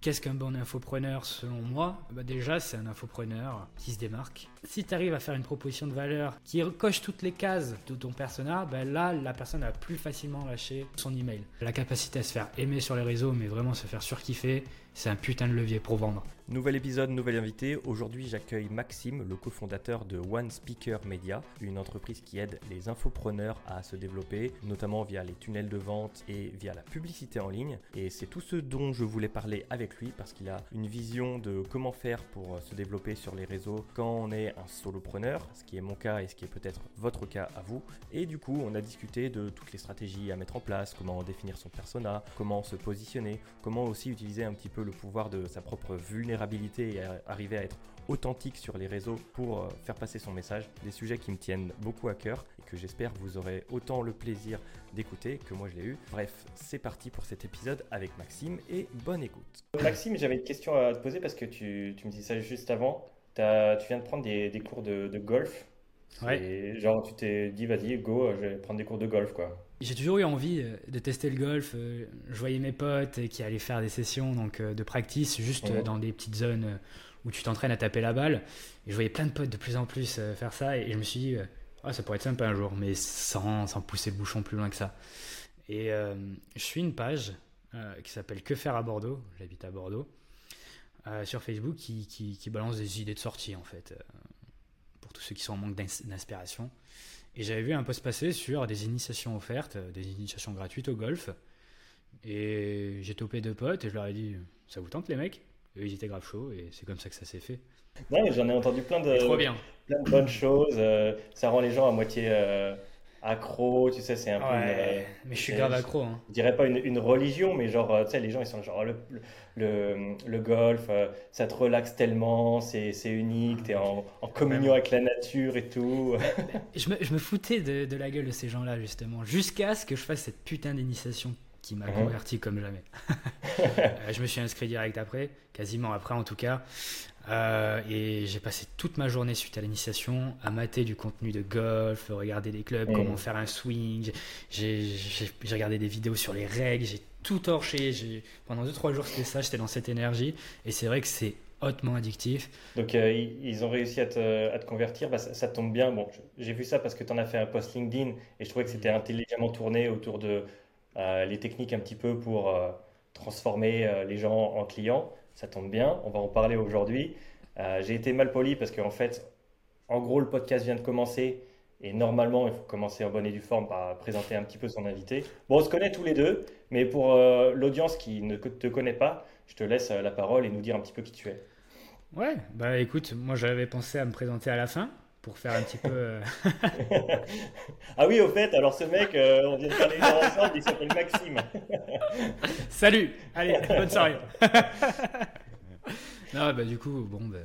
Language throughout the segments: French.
Qu'est-ce qu'un bon infopreneur selon moi? Bah Déjà, c'est un infopreneur qui se démarque. Si tu arrives à faire une proposition de valeur qui coche toutes les cases de ton persona, bah là, la personne va plus facilement lâcher son email. La capacité à se faire aimer sur les réseaux, mais vraiment se faire surkiffer, c'est un putain de levier pour vendre. Nouvel épisode, nouvel invité. Aujourd'hui, j'accueille Maxime, le cofondateur de One Speaker Media, une entreprise qui aide les infopreneurs à se développer, notamment via les tunnels de vente et via la publicité en ligne. Et c'est tout ce dont je voulais parler avec lui parce qu'il a une vision de comment faire pour se développer sur les réseaux quand on est un solopreneur, ce qui est mon cas et ce qui est peut-être votre cas à vous. Et du coup, on a discuté de toutes les stratégies à mettre en place, comment définir son persona, comment se positionner, comment aussi utiliser un petit peu le pouvoir de sa propre vulnérabilité et arriver à être authentique sur les réseaux pour euh, faire passer son message. Des sujets qui me tiennent beaucoup à cœur et que j'espère vous aurez autant le plaisir d'écouter que moi je l'ai eu. Bref, c'est parti pour cet épisode avec Maxime et bonne écoute. Maxime, j'avais une question à te poser parce que tu, me dis ça juste avant. tu viens de prendre des, cours de, de golf. Ouais. Et genre, tu t'es dit, vas-y, go, je vais prendre des cours de golf, quoi. J'ai toujours eu envie euh, de tester le golf. Euh, je voyais mes potes qui allaient faire des sessions donc, euh, de practice juste dans des petites zones où tu t'entraînes à taper la balle. Et je voyais plein de potes de plus en plus faire ça. Et je me suis dit, ah, ça pourrait être sympa un jour, mais sans, sans pousser le bouchon plus loin que ça. Et je suis une page qui s'appelle Que faire à Bordeaux. J'habite à Bordeaux. sur Facebook qui, qui, qui, balance des idées de sortie en fait. pour tous ceux qui sont en manque d'inspiration. Et j'avais vu un post passer sur des initiations offertes, euh, des initiations gratuites au golf. Et j'ai topé deux potes et je leur ai dit Ça vous tente les mecs? Et ils étaient grave chauds et c'est comme ça que ça s'est fait. Ouais, j'en ai entendu plein de, Trop bien. plein de bonnes choses. Euh, ça rend les gens à moitié. Euh, accro, tu sais, c'est un peu. mais je suis grave accro. Hein. Je dirais pas une, une, religion, mais genre, euh, tu sais, les gens ils sont genre le, le, le golf, euh, ça te relaxe tellement, c'est unique, t'es en, en communion avec la nature et tout. je, me, je me foutais de, de, la gueule de ces gens-là, justement, jusqu'à ce que je fasse cette putain d'initiation qui m'a mhm. converti comme jamais. Euh, je me suis inscrit direct après, quasiment après en tout cas. Euh, et j'ai passé toute ma journée suite à l'initiation à mater du contenu de golf, regarder des clubs, comment faire un swing. J'ai regardé des vidéos sur les règles, j'ai tout torché. Pendant 2-3 jours, c'était ça, j'étais dans cette énergie. Et c'est vrai que c'est hautement addictif. Donc euh, ils ont réussi à te, à te convertir, bah, ça, tombe bien. Bon, j'ai vu ça parce que tu en as fait un post LinkedIn et je trouvais que c'était intelligemment tourné autour de euh, les techniques un petit peu pour transformer les gens en clients ça tombe bien, on va en parler aujourd'hui. Euh, j'ai été mal poli parce qu'en fait, en gros, le podcast vient de commencer et normalement, il faut commencer en bonne et due forme par présenter un petit peu son invité. Bon, on se connaît tous les deux, mais pour euh, l'audience qui ne te connaît pas, je te laisse euh, la parole et nous dire un petit peu qui tu es. Ouais, bah écoute, moi j'avais pensé à me présenter à la fin pour faire un petit peu. ah oui, au fait, alors ce mec, on vient de faire les ensemble, il s'appelle Maxime. Salut, allez, bonne soirée. non, bah, du coup, bon, bah,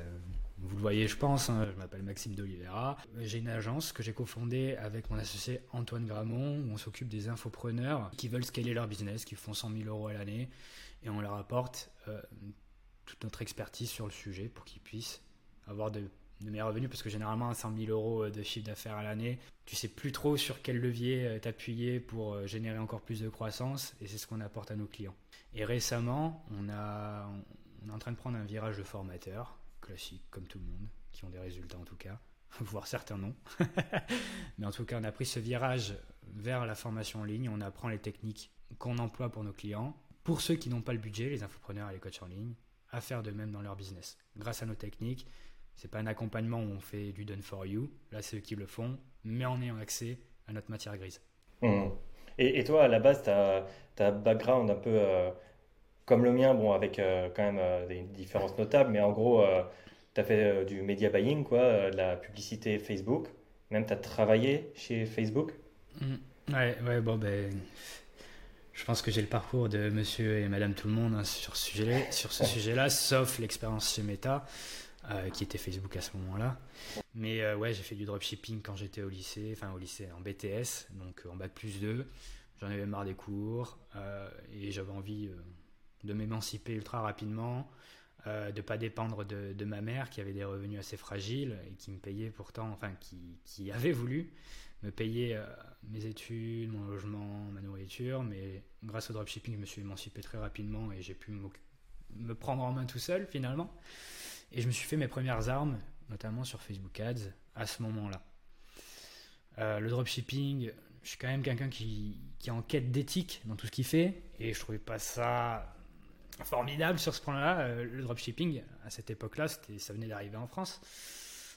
vous le voyez, je pense, hein, je m'appelle Maxime d'Olivera. J'ai une agence que j'ai cofondée avec mon associé Antoine Gramont, où on s'occupe des infopreneurs qui veulent scaler leur business, qui font 100 000 euros à l'année, et on leur apporte euh, toute notre expertise sur le sujet pour qu'ils puissent avoir de de mes revenus parce que généralement 100 000 euros de chiffre d'affaires à l'année, tu sais plus trop sur quel levier euh, t'appuyer pour euh, générer encore plus de croissance et c'est ce qu'on apporte à nos clients. Et récemment, on, a, on est en train de prendre un virage de formateur, classique comme tout le monde, qui ont des résultats en tout cas, voire certains non. Mais en tout cas, on a pris ce virage vers la formation en ligne, on apprend les techniques qu'on emploie pour nos clients. Pour ceux qui n'ont pas le budget, les infopreneurs et les coachs en ligne, à faire de même dans leur business. Grâce à nos techniques, c'est pas un accompagnement où on fait du done for you. Là, c'est eux qui le font, mais en ayant accès à notre matière grise. Mmh. Et, toi, à la base, tu as, un background un peu euh, comme le mien, bon, avec euh, quand même euh, des différences notables, mais en gros, tu as fait du media buying, quoi, de la publicité Facebook. Même tu as travaillé chez Facebook. Mmh. Ouais, ouais, bon, ben. Je pense que j'ai le parcours de monsieur et madame tout le monde hein, sur ce sujet-là, sur ce sujet-là sauf l'expérience chez Meta. Euh, qui était Facebook à ce moment-là. Mais euh, ouais, j'ai fait du dropshipping quand j'étais au lycée, enfin au lycée en BTS, donc en bac plus 2. J'en avais marre des cours euh, et j'avais envie de m'émanciper ultra rapidement, de pas dépendre de, de, ma mère qui avait des revenus assez fragiles et qui me payait pourtant, enfin qui, qui avait voulu me payer mes études, mon logement, ma nourriture. Mais grâce au dropshipping, je me suis émancipé très rapidement et j'ai pu me prendre en main tout seul finalement. Et je me suis fait mes premières armes, notamment sur Facebook Ads, à ce moment-là. Euh, le dropshipping, je suis quand même quelqu'un qui, qui, est en quête d'éthique dans tout ce qu'il fait, et je trouvais pas ça formidable sur ce point-là. Euh, le dropshipping, à cette époque-là, ça venait d'arriver en France.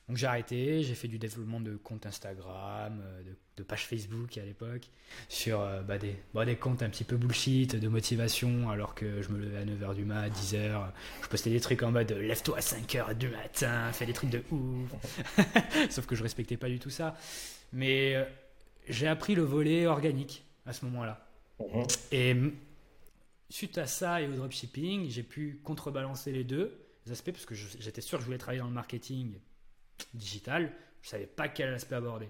Donc j'ai arrêté, j'ai fait du développement de comptes Instagram, euh, de, pages Facebook à l'époque, sur euh, bah, des, bah, des comptes un petit peu bullshit, de motivation, alors que je me levais à 9h du mat, 10h, je postais des trucs en mode lève-toi à 5h du matin, fais des trucs de ouf. Sauf que je respectais pas du tout ça. Mais j'ai appris le volet organique à ce moment-là. Mhm. Et suite à ça et au dropshipping, j'ai pu contrebalancer les deux aspects parce que j'étais sûr que je voulais travailler dans le marketing digital. Je savais pas quel aspect aborder.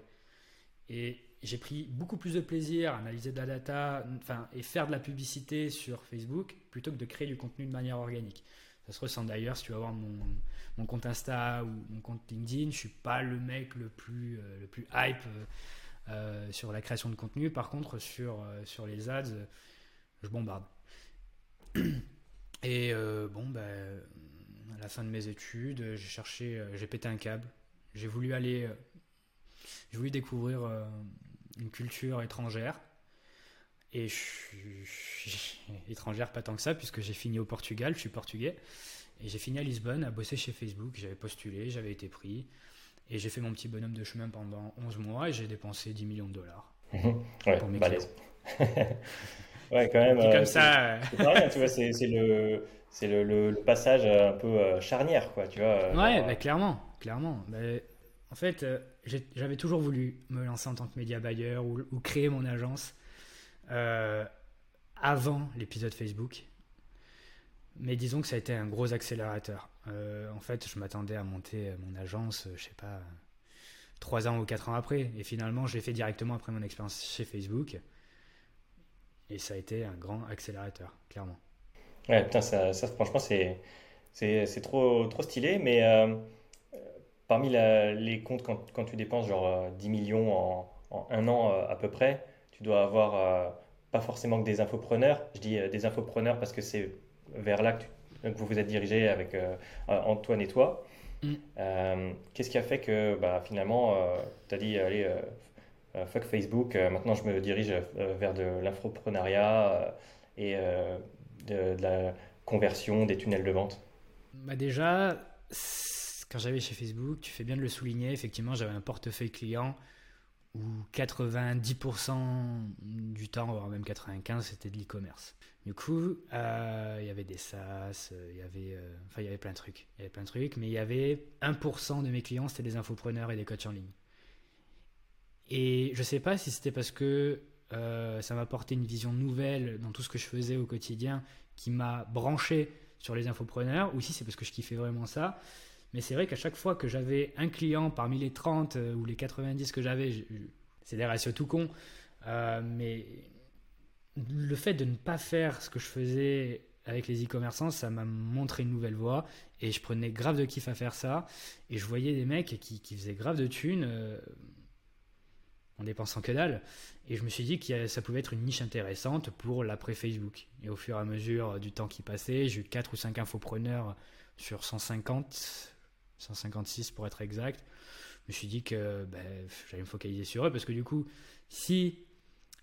Et j'ai pris beaucoup plus de plaisir à analyser de la data enfin, et faire de la publicité sur Facebook plutôt que de créer du contenu de manière organique. Ça se ressent d'ailleurs si tu vas voir mon, mon, compte Insta ou mon compte LinkedIn. Je suis pas le mec le plus, euh, le plus hype euh, euh, sur la création de contenu. Par contre, sur, sur les ads, je bombarde. Et bon, ben, à la fin de mes études, j'ai cherché, j'ai pété un câble. J'ai voulu aller, euh, j'ai voulu découvrir une culture étrangère. Et je suis étrangère pas tant que ça, puisque j'ai fini au Portugal, je suis portugais. Et j'ai fini à Lisbonne à bosser chez Facebook. J'avais postulé, j'avais été pris. Et j'ai fait mon petit bonhomme de chemin pendant 11 mois et j'ai dépensé 10 millions de dollars. ouais, pour mes Ouais, quand même. comme euh, ça. C'est rien, tu vois, c'est le, c'est le, le, passage un peu euh, charnière, quoi, tu vois. Euh, ouais, bah, clairement, clairement. Bah, en fait, j'avais toujours voulu me lancer en tant que média buyer ou, créer mon agence avant l'épisode Facebook. Mais disons que ça a été un gros accélérateur. en fait, je m'attendais à monter mon agence, je sais pas, trois ans ou quatre ans après. Et finalement, je l'ai fait directement après mon expérience chez Facebook. Et ça a été un grand accélérateur, clairement. Ouais, putain, ça, franchement, c'est, c'est, trop, trop stylé. Mais euh, parmi les comptes, quand, quand, tu dépenses genre 10 millions en, en un an euh, à peu près, tu dois avoir euh, pas forcément que des infopreneurs. Je dis des infopreneurs parce que c'est vers là que, vous vous êtes dirigé avec Antoine et toi. Mm. qu'est-ce qui a fait que bah, finalement, tu as dit, allez, euh, fuck Facebook, euh, maintenant je me dirige euh, vers de l'infoprenariat et de, la conversion des tunnels de vente? Bah Déjà, quand j'avais chez Facebook, tu fais bien de le souligner, effectivement j'avais un portefeuille client où 90% du temps, voire même 95%, c'était de l'e-commerce. Du coup, il y avait des SaaS, il y avait, enfin, il y avait plein de trucs. Il y avait plein de trucs, mais il y avait 1% de mes clients, c'était des infopreneurs et des coachs en ligne. Et je ne sais pas si c'était parce que euh, ça m'a apporté une vision nouvelle dans tout ce que je faisais au quotidien qui m'a branché sur les infopreneurs ou si c'est parce que je kiffais vraiment ça. Mais c'est vrai qu'à chaque fois que j'avais un client parmi les 30 euh, ou les 90 que j'avais, c'est des ratios tout cons, euh, mais le fait de ne pas faire ce que je faisais avec les e-commerçants, ça m'a montré une nouvelle voie et je prenais grave de kiff à faire ça. Et je voyais des mecs qui, faisaient grave de thunes en dépensant que dalle. Et je me suis dit que ça pouvait être une niche intéressante pour l'après Facebook. Et au fur et à mesure du temps qui passait, j'ai eu 4 ou 5 infopreneurs sur 150, 156 pour être exact. Je me suis dit que ben, j'allais me focaliser sur eux parce que du coup, si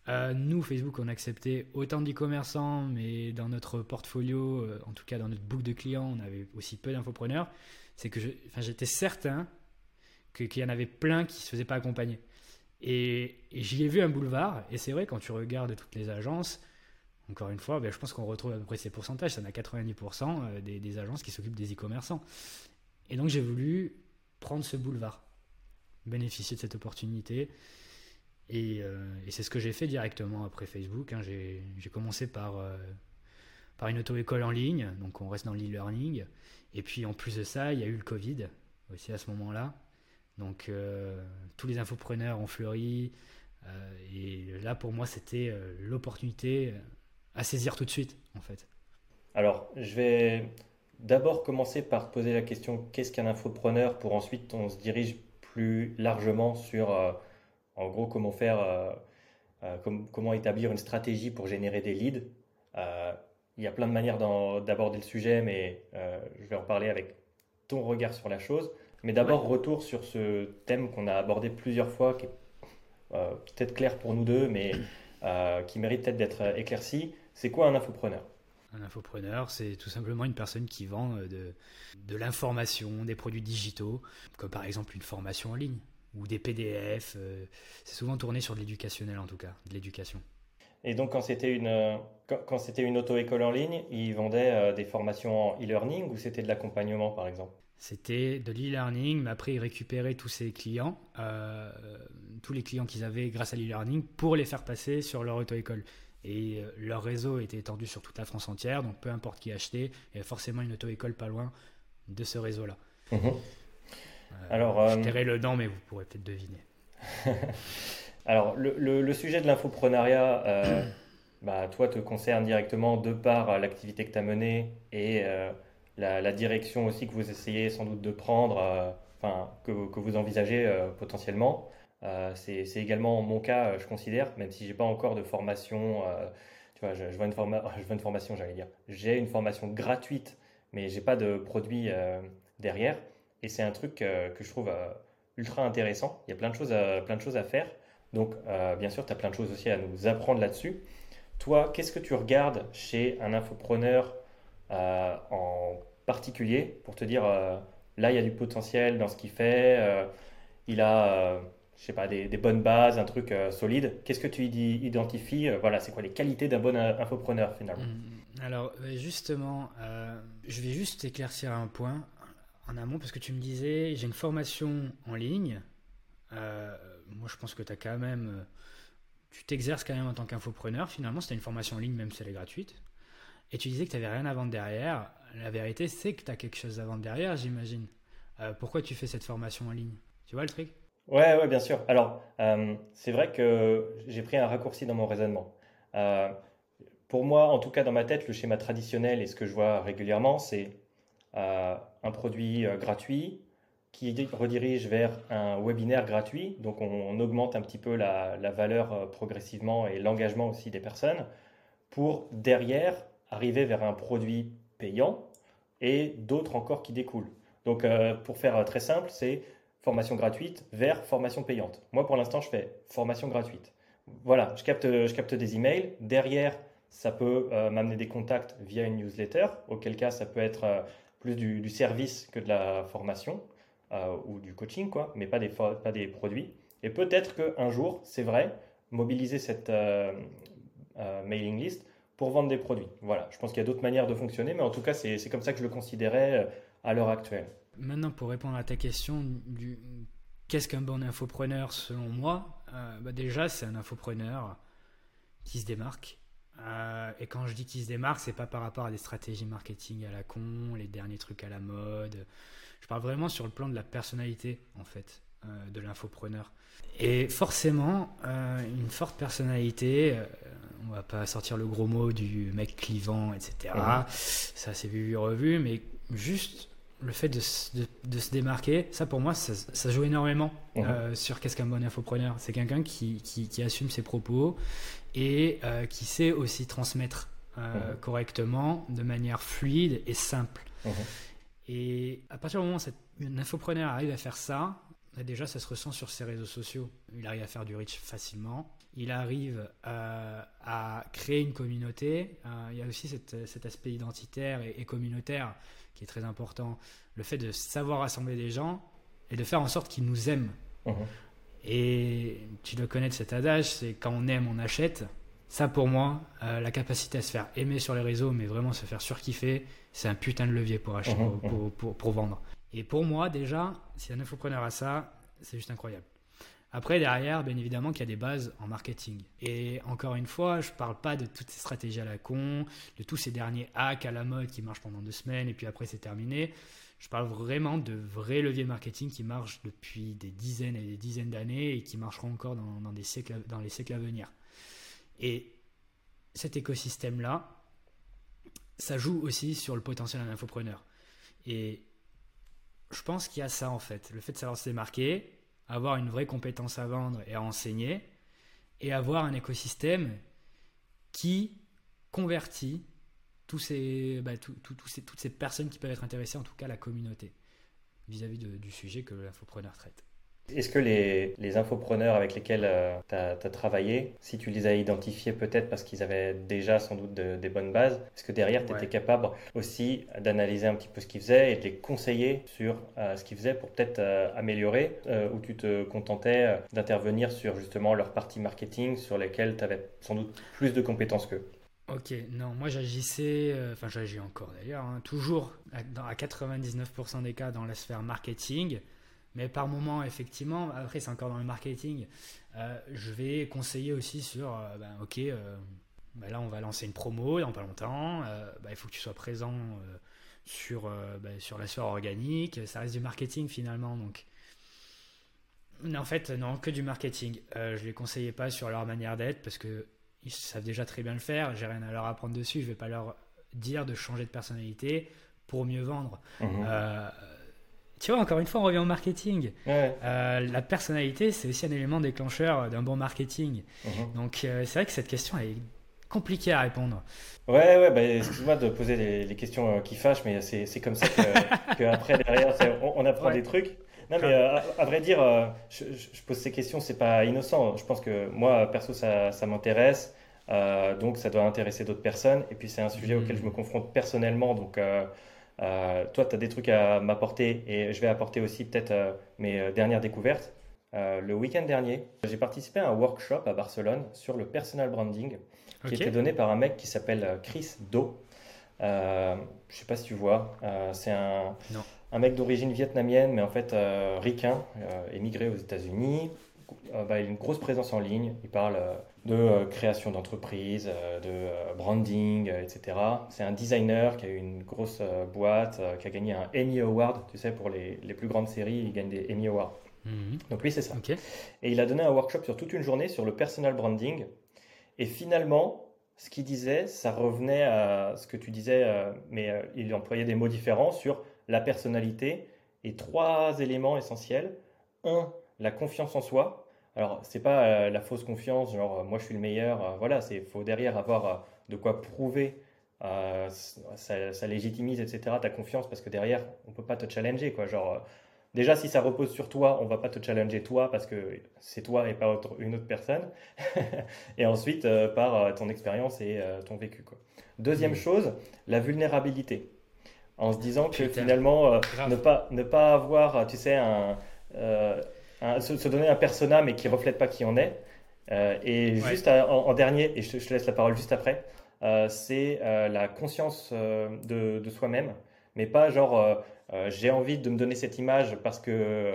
euh, nous, Facebook, on acceptait autant d'e-commerçants, mais dans notre portfolio, euh, en tout cas dans notre boucle de clients, on avait aussi peu d'infopreneurs, c'est que j'étais certain qu'il y en avait plein qui ne se faisaient pas accompagner. Et, j'y ai vu un boulevard, et c'est vrai, quand tu regardes toutes les agences, encore une fois, ben, je pense qu'on retrouve à peu près ces pourcentages. Ça en a 90% euh, des, des, agences qui s'occupent des e-commerçants. Et donc j'ai voulu prendre ce boulevard, bénéficier de cette opportunité. Et, euh, c'est ce que j'ai fait directement après Facebook. Hein. J'ai commencé par, euh, par une auto-école en ligne, donc on reste dans l'e-learning. Et puis en plus de ça, il y a eu le Covid aussi à ce moment-là. Donc euh, tous les infopreneurs ont fleuri. Et là, pour moi, c'était l'opportunité à saisir tout de suite, en fait. Alors, je vais d'abord commencer par poser la question qu'est-ce qu'un infopreneur pour ensuite on se dirige plus largement sur, en gros, comment faire, comment établir une stratégie pour générer des leads. il y a plein de manières d'aborder le sujet, mais je vais en parler avec ton regard sur la chose. Mais d'abord, retour sur ce thème qu'on a abordé plusieurs fois, qui est peut-être clair pour nous deux, mais qui mérite peut-être d'être éclairci. C'est quoi un infopreneur? Un infopreneur, c'est tout simplement une personne qui vend euh, de, de l'information, des produits digitaux, comme par exemple une formation en ligne ou des PDF. Euh, c'est souvent tourné sur de l'éducationnel en tout cas, de l'éducation. Et donc quand c'était une, euh, quand, c'était une auto-école en ligne, ils vendaient des formations en e-learning ou c'était de l'accompagnement par exemple? C'était de l'e-learning, mais après ils récupéraient tous ces clients, tous les clients qu'ils avaient grâce à l'e-learning, pour les faire passer sur leur auto-école. Et euh, leur réseau était étendu sur toute la France entière, donc peu importe qui achetait, il y avait forcément une auto-école pas loin de ce réseau-là. Euh, Alors, je euh, tairai le nom, mais vous pourrez peut-être deviner. Alors, le, sujet de l'infoprenariat, bah, toi, te concerne directement de par l'activité que tu as menée et la, direction aussi que vous essayez sans doute de prendre, enfin, que, que, vous envisagez potentiellement. Euh, c'est également mon cas, euh, je considère, même si j'ai pas encore de formation. Euh, tu vois, je, vois une je veux une formation, j'allais dire. J'ai une formation gratuite, mais j'ai pas de produit derrière. Et c'est un truc que je trouve ultra intéressant. Il y a plein de choses à, plein de choses à faire. Donc, bien sûr, tu as plein de choses aussi à nous apprendre là-dessus. Toi, qu'est-ce que tu regardes chez un infopreneur en particulier pour te dire là, il y a du potentiel dans ce qu'il fait, il a je sais pas, des, bonnes bases, un truc euh, solide. Qu'est-ce que tu identifies euh, Voilà, c'est quoi les qualités d'un bon infopreneur finalement? Mmh. Alors euh, justement, je vais juste éclaircir un point en amont parce que tu me disais, j'ai une formation en ligne. moi, je pense que tu as quand même, tu t'exerces quand même en tant qu'infopreneur. Finalement, c'était une formation en ligne, même si elle est gratuite. Et tu disais que tu n'avais rien à vendre derrière. La vérité, c'est que tu as quelque chose à vendre derrière, j'imagine. pourquoi tu fais cette formation en ligne? Tu vois le truc? Ouais, ouais, bien sûr. Alors, euh, c'est vrai que j'ai pris un raccourci dans mon raisonnement. Euh, pour moi, en tout cas dans ma tête, le schéma traditionnel et ce que je vois régulièrement, c'est euh, un produit gratuit qui redirige vers un webinaire gratuit. Donc, on, augmente un petit peu la, la valeur progressivement et l'engagement aussi des personnes pour derrière arriver vers un produit payant et d'autres encore qui découlent. Donc, pour faire très simple, c'est formation gratuite vers formation payante. Moi, pour l'instant, je fais formation gratuite. Voilà, je capte, je capte des emails. Derrière, ça peut euh, m'amener des contacts via une newsletter, auquel cas ça peut être euh, plus du, service que de la formation euh, ou du coaching, quoi, mais pas des, pas des produits. Et peut-être qu'un jour, c'est vrai, mobiliser cette mailing list pour vendre des produits. Voilà, je pense qu'il y a d'autres manières de fonctionner, mais en tout cas, c'est comme ça que je le considérais à l'heure actuelle. Maintenant, pour répondre à ta question du qu'est-ce qu'un bon infopreneur selon moi, euh, bah déjà c'est un infopreneur qui se démarque. Euh, et quand je dis qu'il se démarque, c'est pas par rapport à des stratégies marketing à la con, les derniers trucs à la mode. Je parle vraiment sur le plan de la personnalité en fait euh, de l'infopreneur. Et forcément, une forte personnalité, on va pas sortir le gros mot du mec clivant, etc. Ça c'est vu et revu, mais juste le fait de, se démarquer, ça pour moi, ça, joue énormément mhm. euh, sur qu'est-ce qu'un bon infopreneur? C'est quelqu'un qui, assume ses propos et euh, qui sait aussi transmettre euh, mhm. correctement, de manière fluide et simple. Mhm. Et à partir du moment où un infopreneur arrive à faire ça, bah, déjà ça se ressent sur ses réseaux sociaux. Il arrive à faire du reach facilement. Il arrive à créer une communauté. il y a aussi cet, aspect identitaire et communautaire qui est très important. Le fait de savoir rassembler des gens et de faire en sorte qu'ils nous aiment. Mhm. Et tu dois connaître cet adage, c'est quand on aime, on achète. Ça, pour moi, euh, la capacité à se faire aimer sur les réseaux, mais vraiment se faire surkiffer, c'est un putain de levier pour, acheter, mhm. pour, pour, pour, vendre. Et pour moi, déjà, si un infopreneur a ça, c'est juste incroyable. Après, derrière, bien évidemment qu'il y a des bases en marketing. Et encore une fois, je ne parle pas de toutes ces stratégies à la con, de tous ces derniers hacks à la mode qui marchent pendant deux semaines et puis après c'est terminé. Je parle vraiment de vrais leviers marketing qui marchent depuis des dizaines et des dizaines d'années et qui marcheront encore dans, des siècles, dans les siècles à venir. Et cet écosystème-là, ça joue aussi sur le potentiel d'un infopreneur. Et je pense qu'il y a ça en fait. Le fait de savoir se démarquer, avoir une vraie compétence à vendre et à enseigner, et avoir un écosystème qui convertit bah, toutes ces personnes qui peuvent être intéressées, en tout cas la communauté, vis-à-vis du sujet que l'infopreneur traite. Est-ce que les, les, infopreneurs avec lesquels euh, tu as, travaillé, si tu les as identifiés peut-être parce qu'ils avaient déjà sans doute des bonnes bases, est-ce que derrière tu étais capable aussi d'analyser un petit peu ce qu'ils faisaient et de les conseiller sur euh, ce qu'ils faisaient pour peut-être euh, améliorer ou tu te contentais d'intervenir sur justement leur partie marketing sur lesquelles tu avais sans doute plus de compétences qu'eux? Ok, non, moi j'agissais, enfin j'agis encore d'ailleurs, hein, toujours à 99% des cas dans la sphère marketing. Mais par moment, effectivement, après c'est encore dans le marketing, euh, je vais conseiller aussi sur, euh, ben, ok, euh, ben là on va lancer une promo dans pas longtemps, ben, il faut que tu sois présent sur, sur la sphère organique, ça reste du marketing finalement. Donc, en fait, non, que du marketing. je les conseillais pas sur leur manière d'être parce que ils savent déjà très bien le faire, j'ai rien à leur apprendre dessus, je vais pas leur dire de changer de personnalité pour mieux vendre. Mmh tu vois, encore une fois, on revient au marketing. Euh, la personnalité, c'est aussi un élément déclencheur d'un bon marketing. Mhm. Donc, euh, c'est vrai que cette question est compliquée à répondre. Ouais, ouais, bah, excuse-moi de poser les, questions euh, qui fâchent, mais c'est comme ça qu'après, derrière, on, apprend des trucs. Non, mais à, vrai dire, je, pose ces questions, c'est pas innocent. Je pense que moi, perso, ça, ça m'intéresse. donc, ça doit intéresser d'autres personnes. Et puis, c'est un sujet auquel je me confronte personnellement. Donc, euh, toi, tu as des trucs à m'apporter et je vais apporter aussi peut-être euh, mes euh, dernières découvertes. le week-end dernier, j'ai participé à un workshop à Barcelone sur le personal branding qui était donné par un mec qui s'appelle Chris Do. je sais pas si tu vois, c'est un, un, mec d'origine vietnamienne, mais en fait ricain, émigré aux États-Unis. Bah, il a une grosse présence en ligne. Il parle de euh, création d'entreprise, euh, de euh, branding, etc. C'est un designer qui a eu une grosse boîte, qui a gagné un Emmy Award, tu sais, pour les, les plus grandes séries, il gagne des Emmy Awards. Mhm. Donc lui, c'est ça. Et il a donné un workshop sur toute une journée sur le personal branding. Et finalement, ce qu'il disait, ça revenait à ce que tu disais, mais il employait des mots différents sur la personnalité et trois éléments essentiels. Un, la confiance en soi. Alors, c'est pas euh, la fausse confiance, genre euh, moi je suis le meilleur. Euh, voilà, c'est faut derrière avoir de quoi prouver. Ça, légitimise, etc. Ta confiance parce que derrière on peut pas te challenger, quoi. Genre déjà si ça repose sur toi, on va pas te challenger toi parce que c'est toi et pas une autre personne. et ensuite par ton expérience et ton vécu, quoi. Deuxième mmh. chose, la vulnérabilité. En se disant que finalement ne pas ne pas avoir, tu sais un se, donner un persona mais qui reflète pas qui on est. Euh, et juste en, dernier, et je, te laisse la parole juste après, euh, c'est euh, la conscience de, de soi-même, mais pas genre j'ai envie de me donner cette image parce que,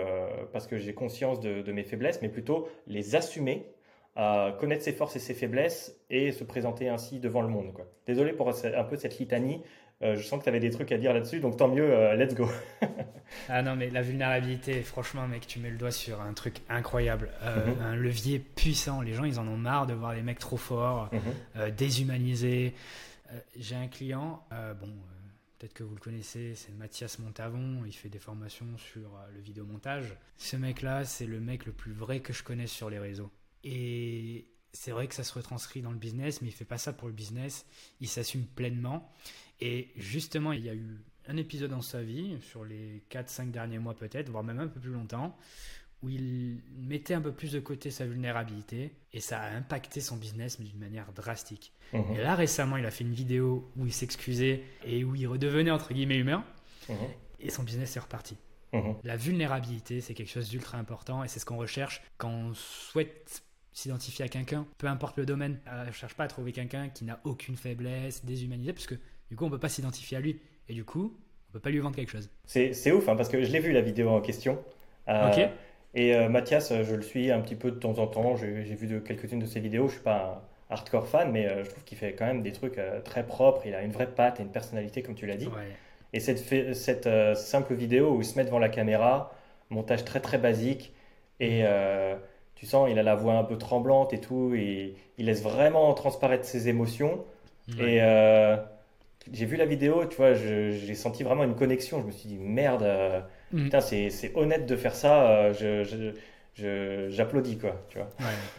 parce que j'ai conscience de, de, mes faiblesses, mais plutôt les assumer, connaître ses forces et ses faiblesses et se présenter ainsi devant le monde. Quoi. Désolé pour un peu cette litanie, euh, je sens que tu avais des trucs à dire là-dessus, donc tant mieux, euh, let's go. ah non, mais la vulnérabilité, franchement, mec, tu mets le doigt sur un truc incroyable. Euh, mhm. Un levier puissant. Les gens, ils en ont marre de voir les mecs trop forts, mhm. déshumanisés. J'ai un client, bon, peut-être que vous le connaissez, c'est Mathias Montavon. Il fait des formations sur le vidéomontage. Ce mec-là, c'est le mec le plus vrai que je connaisse sur les réseaux. Et c'est vrai que ça se retranscrit dans le business, mais il fait pas ça pour le business. Il s'assume pleinement. Et justement, il y a eu un épisode dans sa vie, sur les 4-5 derniers mois peut-être, voire même un peu plus longtemps, où il mettait un peu plus de côté sa vulnérabilité et ça a impacté son business mais d'une manière drastique. Mhm. Et là récemment, il a fait une vidéo où il s'excusait et où il redevenait entre guillemets humain mhm. et son business est reparti. Mhm. La vulnérabilité, c'est quelque chose d'ultra important et c'est ce qu'on recherche quand on souhaite s'identifier à quelqu'un, peu importe le domaine. Euh, ne cherche pas à trouver quelqu'un qui n'a aucune faiblesse, déshumanisé, parce que du coup, on peut pas s'identifier à lui. Et du coup, on peut pas lui vendre quelque chose. C'est ouf, hein, parce que je l'ai vu la vidéo en question. Euh, ok. Et euh, Mathias, euh, je le suis un petit peu de temps en temps. J'ai vu de, quelques-unes de ses vidéos. Je suis pas un hardcore fan, mais je trouve qu'il fait quand même des trucs très propres. Il a une vraie patte et une personnalité, comme tu l'as dit. Et cette, cette simple vidéo où il se met devant la caméra, montage très très basique, et tu sens, il a la voix un peu tremblante et tout, et il laisse vraiment transparaître ses émotions. Et j'ai vu la vidéo, tu vois, j'ai senti vraiment une connexion. Je me suis dit, merde, euh, mm. putain, c'est honnête de faire ça. Euh, je, j'applaudis quoi, tu vois.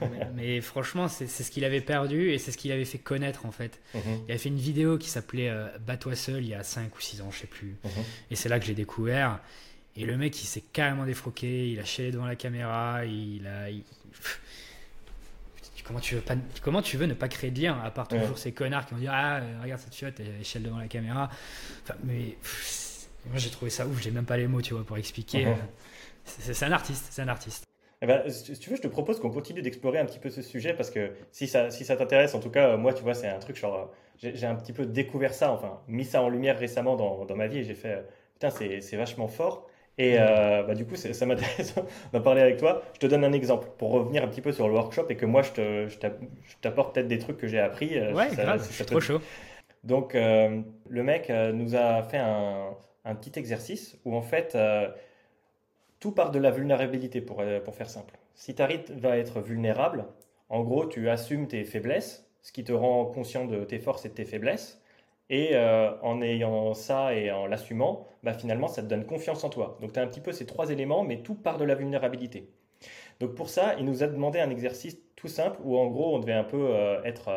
mais, franchement, c'est ce qu'il avait perdu et c'est ce qu'il avait fait connaître en fait. Mhm. Il avait fait une vidéo qui s'appelait euh, Bats-toi seul il y a 5 ou 6 ans, je sais plus. Mhm. Et c'est là que j'ai découvert. Et le mec, il s'est carrément défroqué, il a chialé devant la caméra, il a. Comment tu, veux pas, comment tu veux ne pas créer de lien à part toujours ces connards qui vont dire Ah, regarde cette fiotte, elle chiale devant la caméra. Enfin, mais moi j'ai trouvé ça ouf, j'ai même pas les mots, tu vois, pour expliquer. C'est un artiste, c'est un artiste. Eh ben, si tu veux, je te propose qu'on continue d'explorer un petit peu ce sujet parce que si ça, si ça t'intéresse, en tout cas, moi, tu vois, c'est un truc genre. J'ai un petit peu découvert ça, enfin, mis ça en lumière récemment dans, dans ma vie et j'ai fait, putain, c'est vachement fort. Et euh, bah, du coup, ça m'intéresse d'en parler avec toi. Je te donne un exemple pour revenir un petit peu sur le workshop et que moi, je t'apporte peut-être des trucs que j'ai appris. Euh, ouais, grave, je suis trop chaud. Donc, euh, le mec nous a fait un, un, petit exercice où en fait, tout part de la vulnérabilité, pour, pour faire simple. Si tu arrives à être vulnérable, en gros, tu assumes tes faiblesses, ce qui te rend conscient de tes forces et de tes faiblesses. Et euh, en ayant ça et en l'assumant, bah, finalement, ça te donne confiance en toi. Donc, tu as un petit peu ces trois éléments, mais tout part de la vulnérabilité. Donc, pour ça, il nous a demandé un exercice tout simple où, en gros, on devait un peu euh, être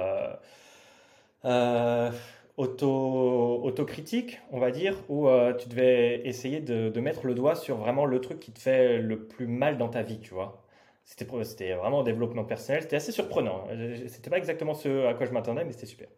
auto, autocritique, on va dire, où euh, tu devais essayer de, mettre le doigt sur vraiment le truc qui te fait le plus mal dans ta vie, tu vois. C'était, vraiment développement personnel, c'était assez surprenant. C'était pas exactement ce à quoi je m'attendais, mais c'était super.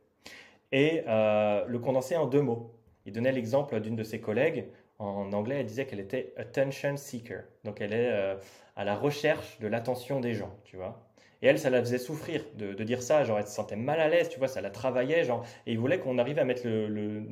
Et euh, le condenser en deux mots. Il donnait l'exemple d'une de ses collègues. En anglais, elle disait qu'elle était attention seeker. Donc elle est euh, à la recherche de l'attention des gens, tu vois. Et elle, ça la faisait souffrir de, dire ça, genre elle se sentait mal à l'aise, tu vois, ça la travaillait, genre, et il voulait qu'on arrive à mettre le, le,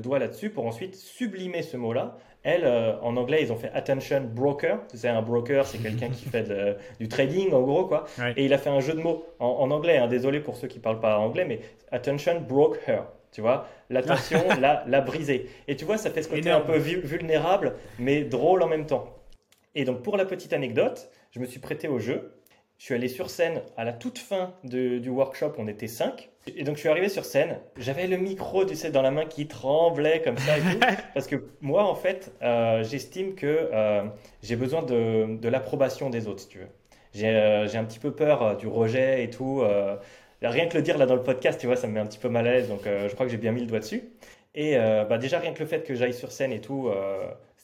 doigt là-dessus pour ensuite sublimer ce mot-là. Elle, euh, en anglais, ils ont fait attention broker. C'est un broker, c'est quelqu'un qui fait du trading, en gros, quoi. Et il a fait un jeu de mots en, anglais. Hein, désolé pour ceux qui parlent pas anglais, mais attention broke her. Tu vois, l'attention l'a, l'a brisé. Et tu vois, ça fait ce côté un peu vulnérable, mais drôle en même temps. Et donc, pour la petite anecdote, je me suis prêté au jeu. Je suis allé sur scène à la toute fin du workshop, on était cinq. Et donc je suis arrivé sur scène, j'avais le micro, tu sais, dans la main qui tremblait comme ça et tout. parce que moi, en fait, euh, j'estime que euh, j'ai besoin de, l'approbation des autres, si tu veux. J'ai euh, un petit peu peur du rejet et tout. rien que le dire là dans le podcast, tu vois, ça me met un petit peu mal à l'aise. Donc je crois que j'ai bien mis le doigt dessus. Et bah, déjà, rien que le fait que j'aille sur scène et tout,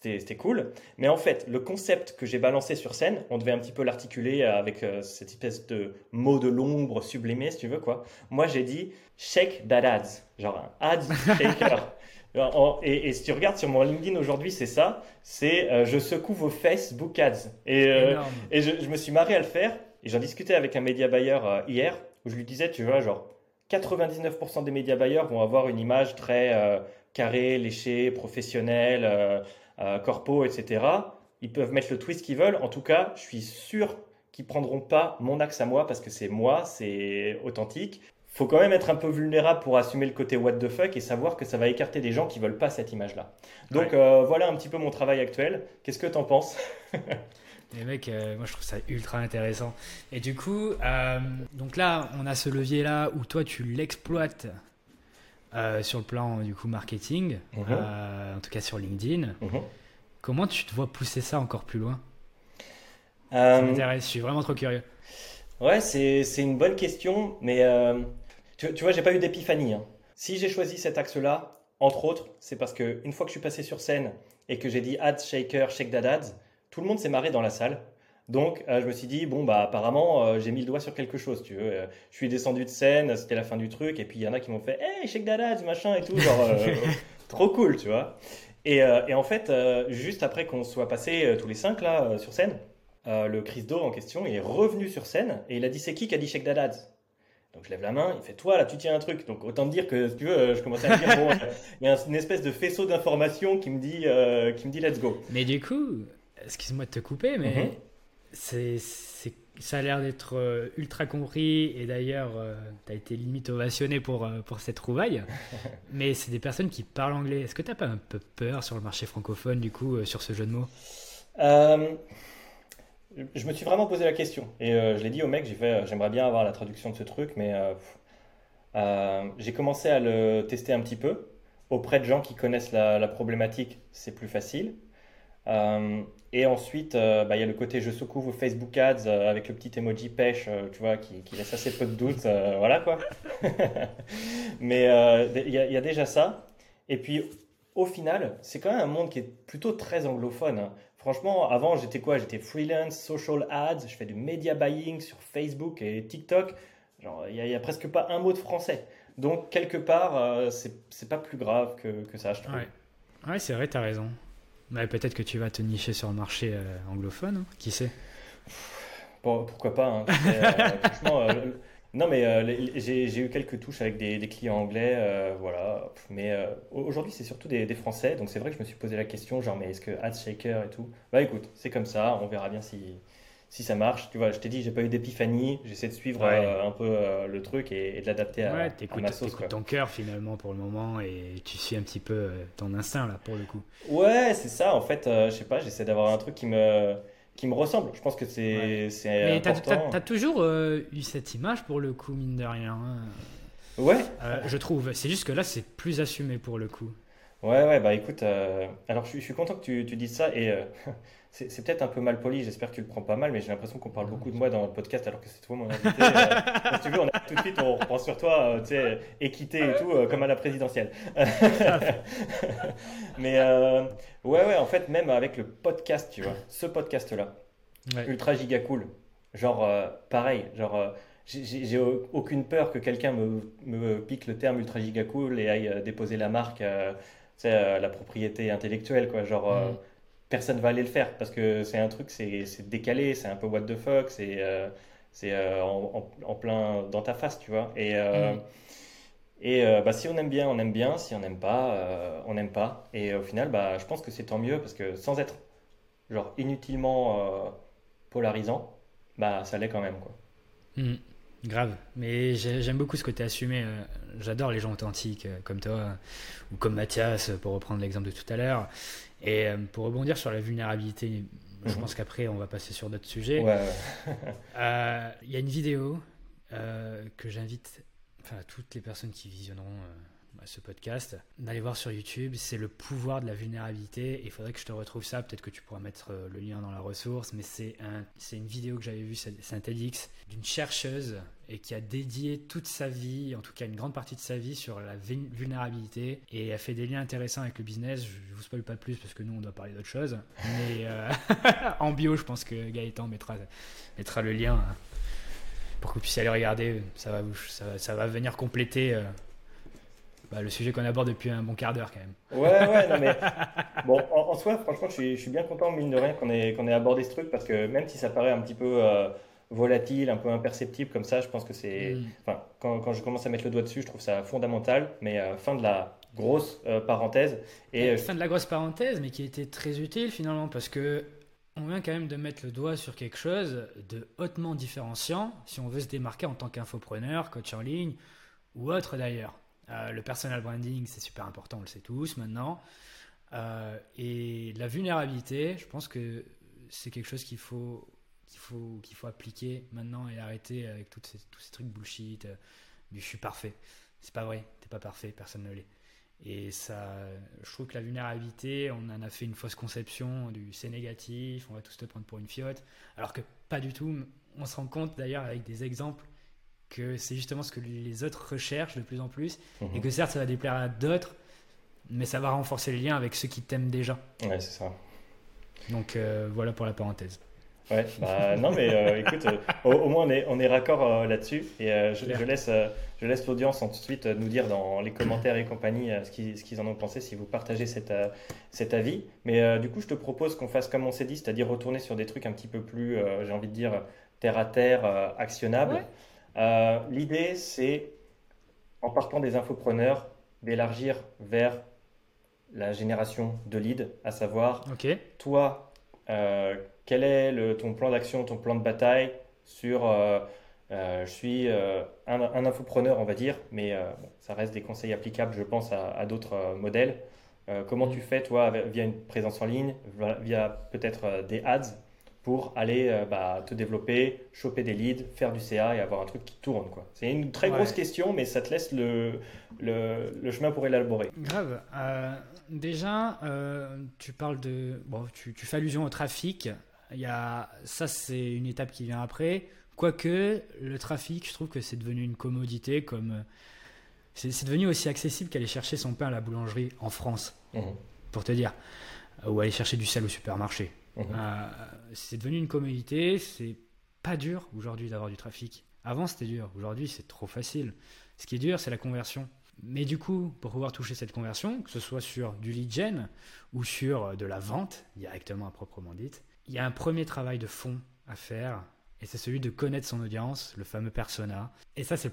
c'était cool. Mais en fait, le concept que j'ai balancé sur scène, on devait un petit peu l'articuler avec euh, cette espèce de mot de l'ombre sublimé, si tu veux, quoi. Moi, j'ai dit shake that ads, genre un ads shaker. et, si tu regardes sur mon LinkedIn aujourd'hui, c'est ça, c'est euh, je secoue vos Facebook ads. Et, euh, et je, me suis marré à le faire. Et j'en discutais avec un média buyer hier, où je lui disais, tu vois, genre 99% des médias buyers vont avoir une image très carrée, léchée, professionnelle euh, corpo, etc. Ils peuvent mettre le twist qu'ils veulent. En tout cas, je suis sûr qu'ils prendront pas mon axe à moi parce que c'est moi, c'est authentique. Faut quand même être un peu vulnérable pour assumer le côté what the fuck et savoir que ça va écarter des gens qui veulent pas cette image-là. Donc euh, voilà un petit peu mon travail actuel. Qu'est-ce que tu en penses? Les mecs, euh, moi je trouve ça ultra intéressant. Et du coup, donc là, on a ce levier là où toi tu l'exploites euh, sur le plan du coup marketing, mhm. euh, en tout cas sur LinkedIn. Mhm. Comment tu te vois pousser ça encore plus loin? Ça euh, m'intéresse, je suis vraiment trop curieux. Ouais, c'est une bonne question, mais tu, tu, vois, j'ai pas eu d'épiphanie. Hein. Si j'ai choisi cet axe-là, entre autres, c'est parce que une fois que je suis passé sur scène et que j'ai dit ads, shaker, shake that ads, tout le monde s'est marré dans la salle. Donc, euh, je me suis dit, bon, bah, apparemment, euh, j'ai mis le doigt sur quelque chose, tu veux. Euh, je suis descendu de scène, c'était la fin du truc, et puis il y en a qui m'ont fait, hey, shake that machin et tout, genre, trop cool, tu vois. Et, et en fait, juste après qu'on soit passé tous les cinq là sur scène, le Chris Do en question est revenu sur scène et il a dit, c'est qui qui a dit shake that donc je lève la main, il fait toi là tu tiens un truc. Donc autant dire que si tu veux, je commence à dire bon, il y a une espèce de faisceau d'informations qui me dit qui me dit let's go. Mais du coup, excuse-moi de te couper, mais mm-hmm c'est, ça a l'air d'être euh, ultra compris et d'ailleurs, euh, tu as été limite ovationné pour, euh, pour cette trouvaille. Mais c'est des personnes qui parlent anglais. Est-ce que tu n'as pas un peu peur sur le marché francophone, du coup, sur ce jeu de mots? Je me suis vraiment posé la question. Et je l'ai dit au mec, j'ai fait, j'aimerais bien avoir la traduction de ce truc, mais j'ai commencé à le tester un petit peu. Auprès de gens qui connaissent la, la problématique, c'est plus facile. Et ensuite, bah, il y a le côté je secoue Facebook Ads avec le petit emoji pêche, tu vois, qui, laisse assez peu de doutes. voilà quoi. Mais il y, a déjà ça. Et puis, au final, c'est quand même un monde qui est plutôt très anglophone. Hein. Franchement, avant, j'étais quoi? J'étais freelance, social ads, je fais du media buying sur Facebook et TikTok. Il n'y a, presque pas un mot de français. Donc, quelque part, euh, c'est pas plus grave que, ça, je trouve. Ouais, c'est vrai, tu as raison. Mais peut-être que tu vas te nicher sur le marché euh, anglophone, hein. qui sait? Pourquoi pas hein. euh, Franchement, non, mais euh, j'ai eu quelques touches avec des, clients anglais, euh, voilà. Mais euh, aujourd'hui, c'est surtout des, Français, donc c'est vrai que je me suis posé la question, genre, mais est-ce que AdShaker et tout? Bah écoute, c'est comme ça, on verra bien si, si ça marche. Tu vois, je t'ai dit, j'ai pas eu d'épiphanie, j'essaie de suivre un peu le truc et, de l'adapter à, ouais, à, ma sauce. ton cœur finalement pour le moment et tu suis un petit peu ton instinct là pour le coup. Ouais, c'est ça, en fait, je sais pas, j'essaie d'avoir un truc qui me qui me ressemble. Je pense que c'est ouais. important. Tu as, toujours euh, eu cette image pour le coup, mine de rien. Hein. Ouais. Euh, je trouve. C'est juste que là, c'est plus assumé pour le coup. Ouais, ouais, bah écoute, euh, alors je, suis content que tu, tu dises ça et c'est peut-être un peu mal poli, j'espère que tu le prends pas mal, mais j'ai l'impression qu'on parle beaucoup de moi dans le podcast alors que c'est toi mon invité. si tu veux, on a, tout de suite, on reprend sur toi, tu sais, équité et tout, comme à la présidentielle. mais Ouais, ouais, en fait, même avec le podcast, tu vois, ce podcast-là, ultra giga cool. Genre, euh, pareil, genre, euh, j'ai aucune peur que quelqu'un me, me, pique le terme ultra giga cool et aille euh, déposer la marque, sais, la propriété intellectuelle, quoi. Genre, mm. Personne va aller le faire parce que c'est un truc, c'est décalé, c'est un peu what the fuck, c'est c'est en, en, plein dans ta face, tu vois. Et. Mm. Et euh, bah, si on aime bien, on aime bien. Si on n'aime pas, euh, on n'aime pas. Et au final, bah, je pense que c'est tant mieux parce que sans être genre inutilement euh, polarisant, bah, ça l'est quand même. Quoi. Mmh. grave. Mais j'aime beaucoup ce côté assumé. J'adore les gens authentiques comme toi ou comme Mathias, pour reprendre l'exemple de tout à l'heure. Et pour rebondir sur la vulnérabilité, je mmh. pense qu'après, on va passer sur d'autres sujets. Il y a une vidéo que j'invite enfin toutes les personnes qui visionneront euh, ce podcast, d'aller voir sur YouTube, c'est le pouvoir de la vulnérabilité. Il faudrait que je te retrouve ça, peut-être que tu pourras mettre euh, le lien dans la ressource, mais c'est un, c'est une vidéo que j'avais vue, c'est un TEDx, d'une chercheuse et qui a dédié toute sa vie, en tout cas une grande partie de sa vie, sur la vulnérabilité et a fait des liens intéressants avec le business. Je, vous spoil pas plus parce que nous on doit parler d'autre chose, mais euh, en bio, je pense que Gaëtan mettra, mettra le lien hein pour que vous puissiez aller regarder. Ça va, ça, va venir compléter euh, bah, le sujet qu'on aborde depuis un bon quart d'heure quand même. Ouais, ouais, non mais bon, en, soi, franchement, je suis, bien content, mine de rien, qu'on ait, ait abordé ce truc parce que même si ça paraît un petit peu euh, volatile, un peu imperceptible comme ça, je pense que c'est. Mm. Enfin, quand, quand, je commence à mettre le doigt dessus, je trouve ça fondamental, mais euh, fin de la grosse parenthèse. Et, fin de la grosse parenthèse, mais qui a été très utile finalement parce que on vient quand même de mettre le doigt sur quelque chose de hautement différenciant si on veut se démarquer en tant qu'infopreneur, coach en ligne ou autre d'ailleurs. Euh, le personal branding, c'est super important, on le sait tous maintenant. Euh, et la vulnérabilité, je pense que c'est quelque chose qu'il faut, qu'il faut, qu'il faut appliquer maintenant et arrêter avec toutes ces, tous ces trucs bullshit euh, du je suis parfait. C'est pas vrai, t'es pas parfait, personne ne l'est. Et ça, je trouve que la vulnérabilité, on en a fait une fausse conception du c'est négatif, on va tous te prendre pour une fiotte, alors que pas du tout. On se rend compte d'ailleurs avec des exemples que c'est justement ce que les autres recherchent de plus en plus, et mhm. que certes ça va déplaire à d'autres, mais ça va renforcer le lien avec ceux qui t'aiment déjà. Ouais, c'est ça. Donc euh, voilà pour la parenthèse. Ouais, bah, non, mais euh, écoute, euh, au, moins on est, on est raccord euh, là-dessus. Et je, je, laisse, je laisse l'audience ensuite nous dire dans les commentaires et compagnie ce qu'ils, en ont pensé si vous partagez cet, cet avis. Mais du coup, je te propose qu'on fasse comme on s'est dit, c'est-à-dire retourner sur des trucs un petit peu plus, j'ai envie de dire, terre à terre, actionnables. l'idée, c'est, en partant des infopreneurs, d'élargir vers la génération de leads, à savoir, toi, quel est le, ton plan d'action, ton plan de bataille sur euh, euh, je suis euh, un, un, infopreneur, on va dire, mais ça reste des conseils applicables, je pense, à, d'autres modèles. comment tu mm. fais, toi, via une présence en ligne, via peut-être des ads, pour aller bah, te développer, choper des leads, faire du CA et avoir un truc qui tourne. quoi. C'est une très grosse question, mais ça te laisse le, le, chemin pour élaborer. Grave. Déjà, tu parles de... Bon, tu, tu, fais allusion au trafic. Il y a, ça, c'est une étape qui vient après. Quoique, le trafic, je trouve que c'est devenu une commodité comme... C'est devenu aussi accessible qu'aller chercher son pain à la boulangerie en France, mmh. pour te dire. Ou aller chercher du sel au supermarché. Mhm. Euh, c'est devenu une commodité, c'est pas dur aujourd'hui d'avoir du trafic. Avant c'était dur, aujourd'hui c'est trop facile. Ce qui est dur, c'est la conversion. Mais du coup, pour pouvoir toucher cette conversion, que ce soit sur du lead gen ou sur de la vente directement à proprement dite, il y a un premier travail de fond à faire et c'est celui de connaître son audience, le fameux persona. Et ça, c'est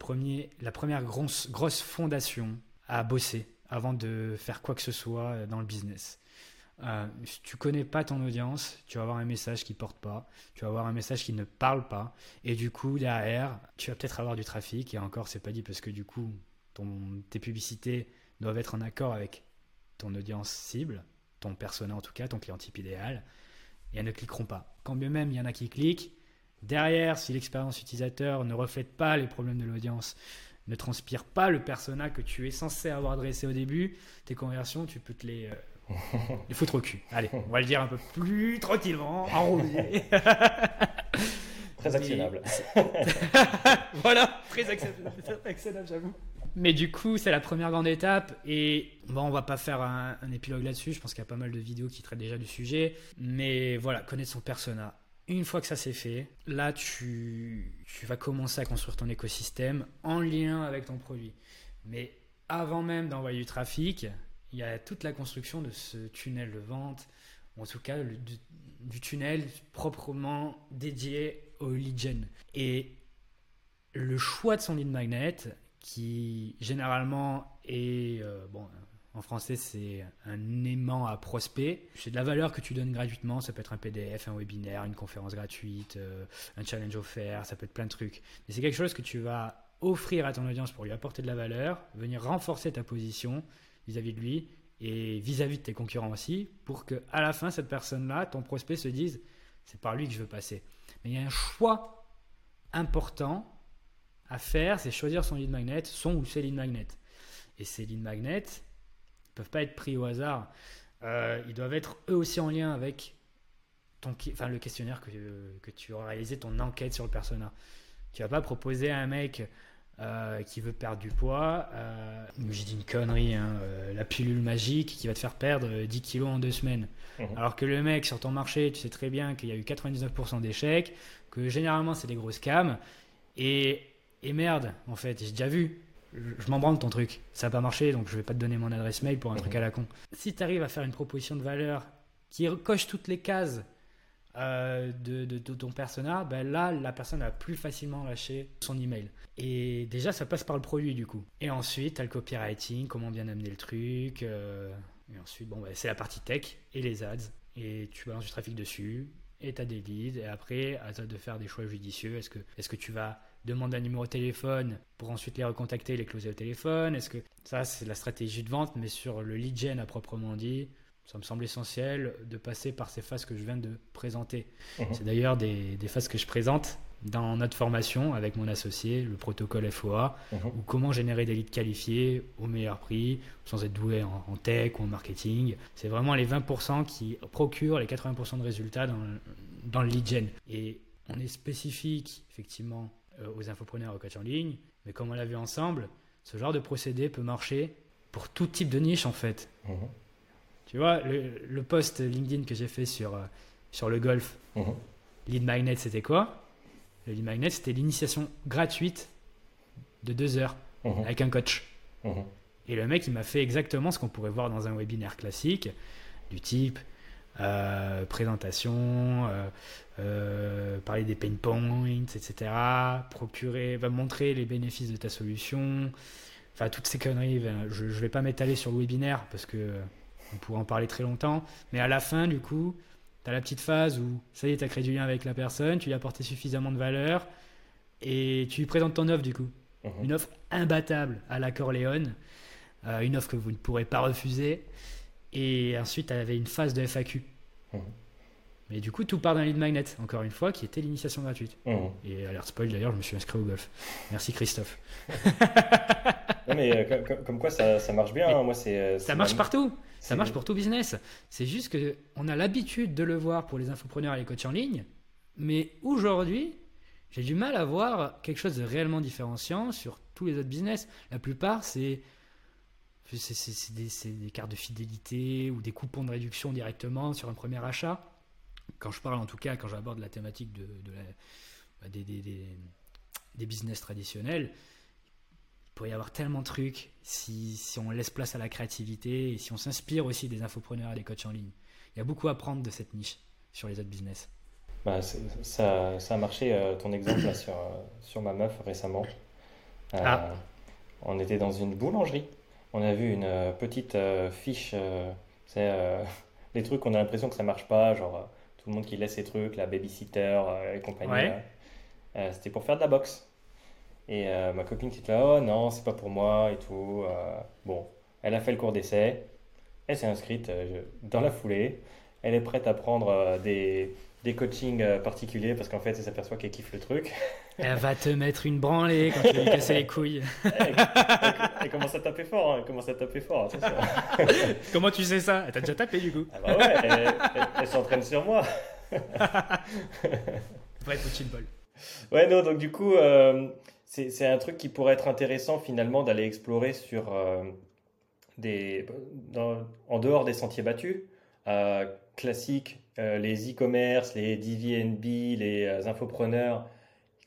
la première grosse, fondation à bosser avant de faire quoi que ce soit dans le business. Euh, si tu connais pas ton audience, tu vas avoir un message qui porte pas, tu vas avoir un message qui ne parle pas, et du coup derrière, tu vas peut-être avoir du trafic. Et encore, c'est pas dit parce que du coup, ton, tes publicités doivent être en accord avec ton audience cible, ton persona en tout cas, ton client type idéal, et elles ne cliqueront pas. Quand bien même il y en a qui cliquent, derrière, si l'expérience utilisateur ne reflète pas les problèmes de l'audience, ne transpire pas le persona que tu es censé avoir dressé au début, tes conversions, tu peux te les euh, il faut trop cul. Allez, on va le dire un peu plus tranquillement, enroulé. très actionnable. voilà, très actionnable, j'avoue. Mais du coup, c'est la première grande étape. Et bon, on va pas faire un, épilogue là-dessus. Je pense qu'il y a pas mal de vidéos qui traitent déjà du sujet. Mais voilà, connaître son persona. Une fois que ça c'est fait, là, tu, vas commencer à construire ton écosystème en lien avec ton produit. Mais avant même d'envoyer du trafic, il y a toute la construction de ce tunnel de vente, en tout cas du, tunnel proprement dédié au lead gen. Et le choix de son lead magnet, qui généralement est, euh, bon, en français c'est un aimant à prospect, c'est de la valeur que tu donnes gratuitement, ça peut être un PDF, un webinaire, une conférence gratuite, euh, un challenge offert, ça peut être plein de trucs. Mais c'est quelque chose que tu vas offrir à ton audience pour lui apporter de la valeur, venir renforcer ta position vis-à-vis de lui et vis-à-vis de tes concurrents aussi, pour que à la fin, cette personne-là, ton prospect se dise, c'est par lui que je veux passer. Mais il y a un choix important à faire, c'est choisir son lead magnet, son ou ses lead magnets. Et ces lead magnets ne peuvent pas être pris au hasard. Euh, ils doivent être eux aussi en lien avec ton, enfin, le questionnaire que, que tu as réalisé, ton enquête sur le persona. Tu vas pas proposer à un mec euh, qui veut perdre du poids. Euh, J'ai dit une connerie, hein, euh, la pilule magique qui va te faire perdre 10 kilos en deux semaines. Mhm. Alors que le mec sur ton marché, tu sais très bien qu'il y a eu 99% d'échecs, que généralement c'est des grosses cams. Et, et merde, en fait, j'ai déjà vu. Je, m'en branle ton truc. Ça n'a pas marché, donc je vais pas te donner mon adresse mail pour un truc à la con. Si tu arrives à faire une proposition de valeur qui coche toutes les cases euh, de, ton persona, ben là, la personne va plus facilement lâcher son email. Et déjà, ça passe par le produit du coup. Et ensuite, tu as le copywriting, comment bien amener le truc. Euh, et ensuite, bon, ben, c'est la partie tech et les ads. Et tu balances du trafic dessus, et tu as des leads. Et après, à toi de faire des choix judicieux. Est-ce que, est -ce que tu vas demander un numéro de téléphone pour ensuite les recontacter, les closer au téléphone Est-ce que ça, c'est la stratégie de vente, mais sur le lead gen à proprement dit ça me semble essentiel de passer par ces phases que je viens de présenter. Mhm. C'est d'ailleurs des, phases que je présente dans notre formation avec mon associé, le protocole FOA, mhm. ou comment générer des leads qualifiés au meilleur prix, sans être doué en, tech ou en marketing. C'est vraiment les 20% qui procurent les 80% de résultats dans, dans, le lead gen. Et on est spécifique, effectivement, aux infopreneurs, aux coachs en ligne, mais comme on l'a vu ensemble, ce genre de procédé peut marcher pour tout type de niche, en fait. Mhm. Tu vois, le, post LinkedIn que j'ai fait sur, euh, sur le golf, mhm. Lead Magnet, c'était quoi? Le Lead Magnet, c'était l'initiation gratuite de deux heures mhm. avec un coach. Et le mec, il m'a fait exactement ce qu'on pourrait voir dans un webinaire classique, du type euh, présentation, euh, parler des pain points, etc. Procurer, va montrer les bénéfices de ta solution. Enfin, toutes ces conneries, ben, je ne vais pas m'étaler sur le webinaire parce que on pourrait en parler très longtemps. Mais à la fin, du coup, tu as la petite phase où ça y est, tu as créé du lien avec la personne, tu lui as apporté suffisamment de valeur et tu lui présentes ton offre, du coup. Mhm. Une offre imbattable à la Corleone, euh, une offre que vous ne pourrez pas refuser. Et ensuite, tu avais une phase de FAQ. Mhm. Mais du coup, tout part d'un lead magnet, encore une fois, qui était l'initiation gratuite. Mmh. Et alerte spoil d'ailleurs, je me suis inscrit au golf. Merci Christophe. Non, mais euh, comme, quoi ça, ça marche bien. hein. Moi, c'est. euh, Ça marche ma- partout. Ça marche pour tout business. C'est juste que on a l'habitude de le voir pour les infopreneurs et les coachs en ligne, mais aujourd'hui, j'ai du mal à voir quelque chose de réellement différenciant sur tous les autres business. La plupart, c'est c'est- des, cartes de fidélité ou des coupons de réduction directement sur un premier achat. Quand je parle, en tout cas, quand j'aborde la thématique de, de la- bah, des, des- des- des business traditionnels, il pourrait y avoir tellement de trucs si, si on laisse place à la créativité et si on s'inspire aussi des infopreneurs et des coachs en ligne. Il y a beaucoup à prendre de cette niche sur les autres business. Bah, ça, ça a marché, euh, ton exemple là, sur, euh, sur ma meuf récemment. Euh, Ah. On était dans une boulangerie. On a vu une euh, petite euh, fiche. euh, c'est les trucs qu'on a l'impression que ça marche pas, genre tout le monde qui laisse ses trucs, la babysitter et compagnie. Ouais. C'était pour faire de la boxe. Et euh, ma copine qui était là, oh non, c'est pas pour moi et tout. euh, bon, elle a fait le cours d'essai. Elle s'est inscrite euh, dans la foulée. Elle est prête à prendre des, des coachings particuliers parce qu'en fait, elle s'aperçoit qu'elle kiffe le truc. Elle va te mettre une branlée quand tu vas lui casser les couilles. Elle, elle- elle commence à taper fort, hein, elle commence à taper fort, attention. Comment tu sais ça? T'as déjà tapé du coup Ah bah ouais, elle, elle- elle s'entraîne sur moi. Vrai coaching ball. Ouais, non, donc du coup, euh, c'est un truc qui pourrait être intéressant finalement d'aller explorer sur euh, des, dans- en dehors des sentiers battus, euh, classiques, euh, les e-commerce, les DVNB, les euh, infopreneurs,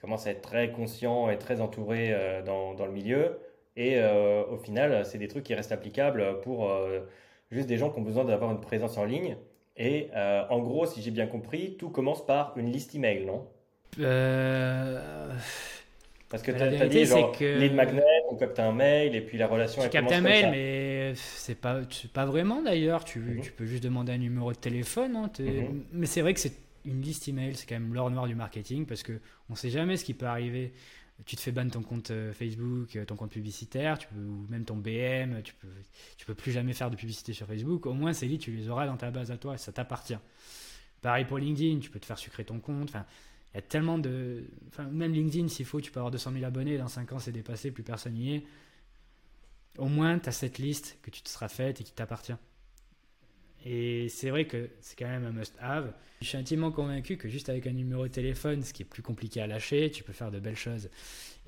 commencent à être très conscients et très entourés euh, dans, dans le milieu. Et euh, au final, c'est des trucs qui restent applicables pour euh, juste des gens qui ont besoin d'avoir une présence en ligne. Et euh, en gros, si j'ai bien compris, tout commence par une liste email, non? Euh... Parce que tu as, dit genre que- lead magnet, on capte un mail et puis la relation Tu captes un comme mail, ça. mais c'est pas, pas vraiment d'ailleurs. Tu, Mhm. tu peux juste demander un numéro de téléphone. hein, Mhm. Mais c'est vrai que c'est une liste email, c'est quand même l'or noir du marketing parce que on sait jamais ce qui peut arriver. Tu te fais ban ton compte euh, Facebook, euh, ton compte publicitaire, ou même ton BM, tu peux, peux plus jamais faire de publicité sur Facebook. Au moins, ces leads, tu les auras dans ta base à toi, ça t'appartient. Pareil pour LinkedIn, tu peux te faire sucrer ton compte. Tellement de. Même LinkedIn, s'il faut, tu peux avoir 200 000 abonnés. Dans 5 ans, c'est dépassé, plus personne n'y est. Au moins, tu as cette liste que tu te seras faite et qui t'appartient. Et c'est vrai que c'est quand même un must-have. Je suis intimement convaincu que juste avec un numéro de téléphone, ce qui est plus compliqué à lâcher, tu peux faire de belles choses.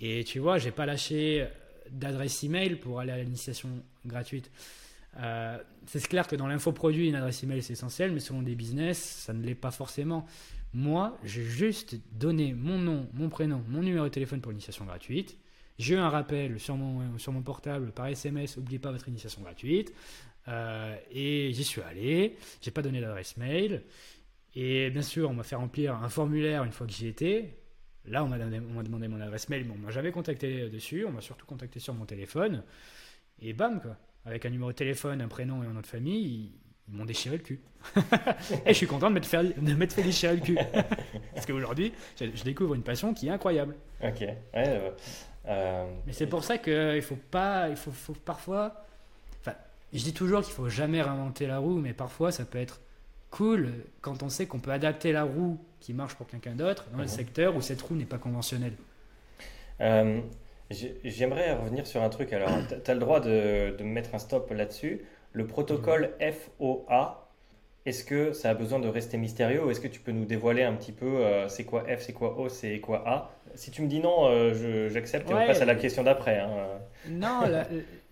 Et tu vois, j'ai pas lâché d'adresse email pour aller à l'initiation gratuite. Euh, c'est clair que dans l'infoproduit, une adresse email c'est essentiel, mais selon des business, ça ne l'est pas forcément. Moi, j'ai juste donné mon nom, mon prénom, mon numéro de téléphone pour l'initiation gratuite. J'ai eu un rappel sur mon, sur mon portable par SMS, n'oubliez pas votre initiation gratuite. Euh, et j'y suis allé, j'ai pas donné d'adresse mail. Et bien sûr, on m'a fait remplir un formulaire une fois que j'y étais. Là, on m'a demandé, on m'a demandé mon adresse mail, mais on m'a jamais contacté dessus. On m'a surtout contacté sur mon téléphone. Et bam, quoi. Avec un numéro de téléphone, un prénom et un nom de famille, ils, m'ont déchiré le cul. et je suis content de m'être fait, déchirer le cul. Parce qu'aujourd'hui, je, je découvre une passion qui est incroyable. Ok. Ouais, euh, euh, Mais c'est pour ça qu'il faut pas, il faut, faut parfois. Je dis toujours qu'il faut jamais réinventer la roue, mais parfois ça peut être cool quand on sait qu'on peut adapter la roue qui marche pour quelqu'un d'autre dans le Mhm. secteur où cette roue n'est pas conventionnelle. euh, j'ai- J'aimerais revenir sur un truc. Alors, tu as le droit de, de mettre un stop là-dessus. Le protocole FOA, est-ce que ça a besoin de rester mystérieux ou est-ce que tu peux nous dévoiler un petit peu euh, c'est quoi F, c'est quoi O, c'est quoi A? Si tu me dis non, euh, j'accepte et on passe à la question d'après. hein. Non, la,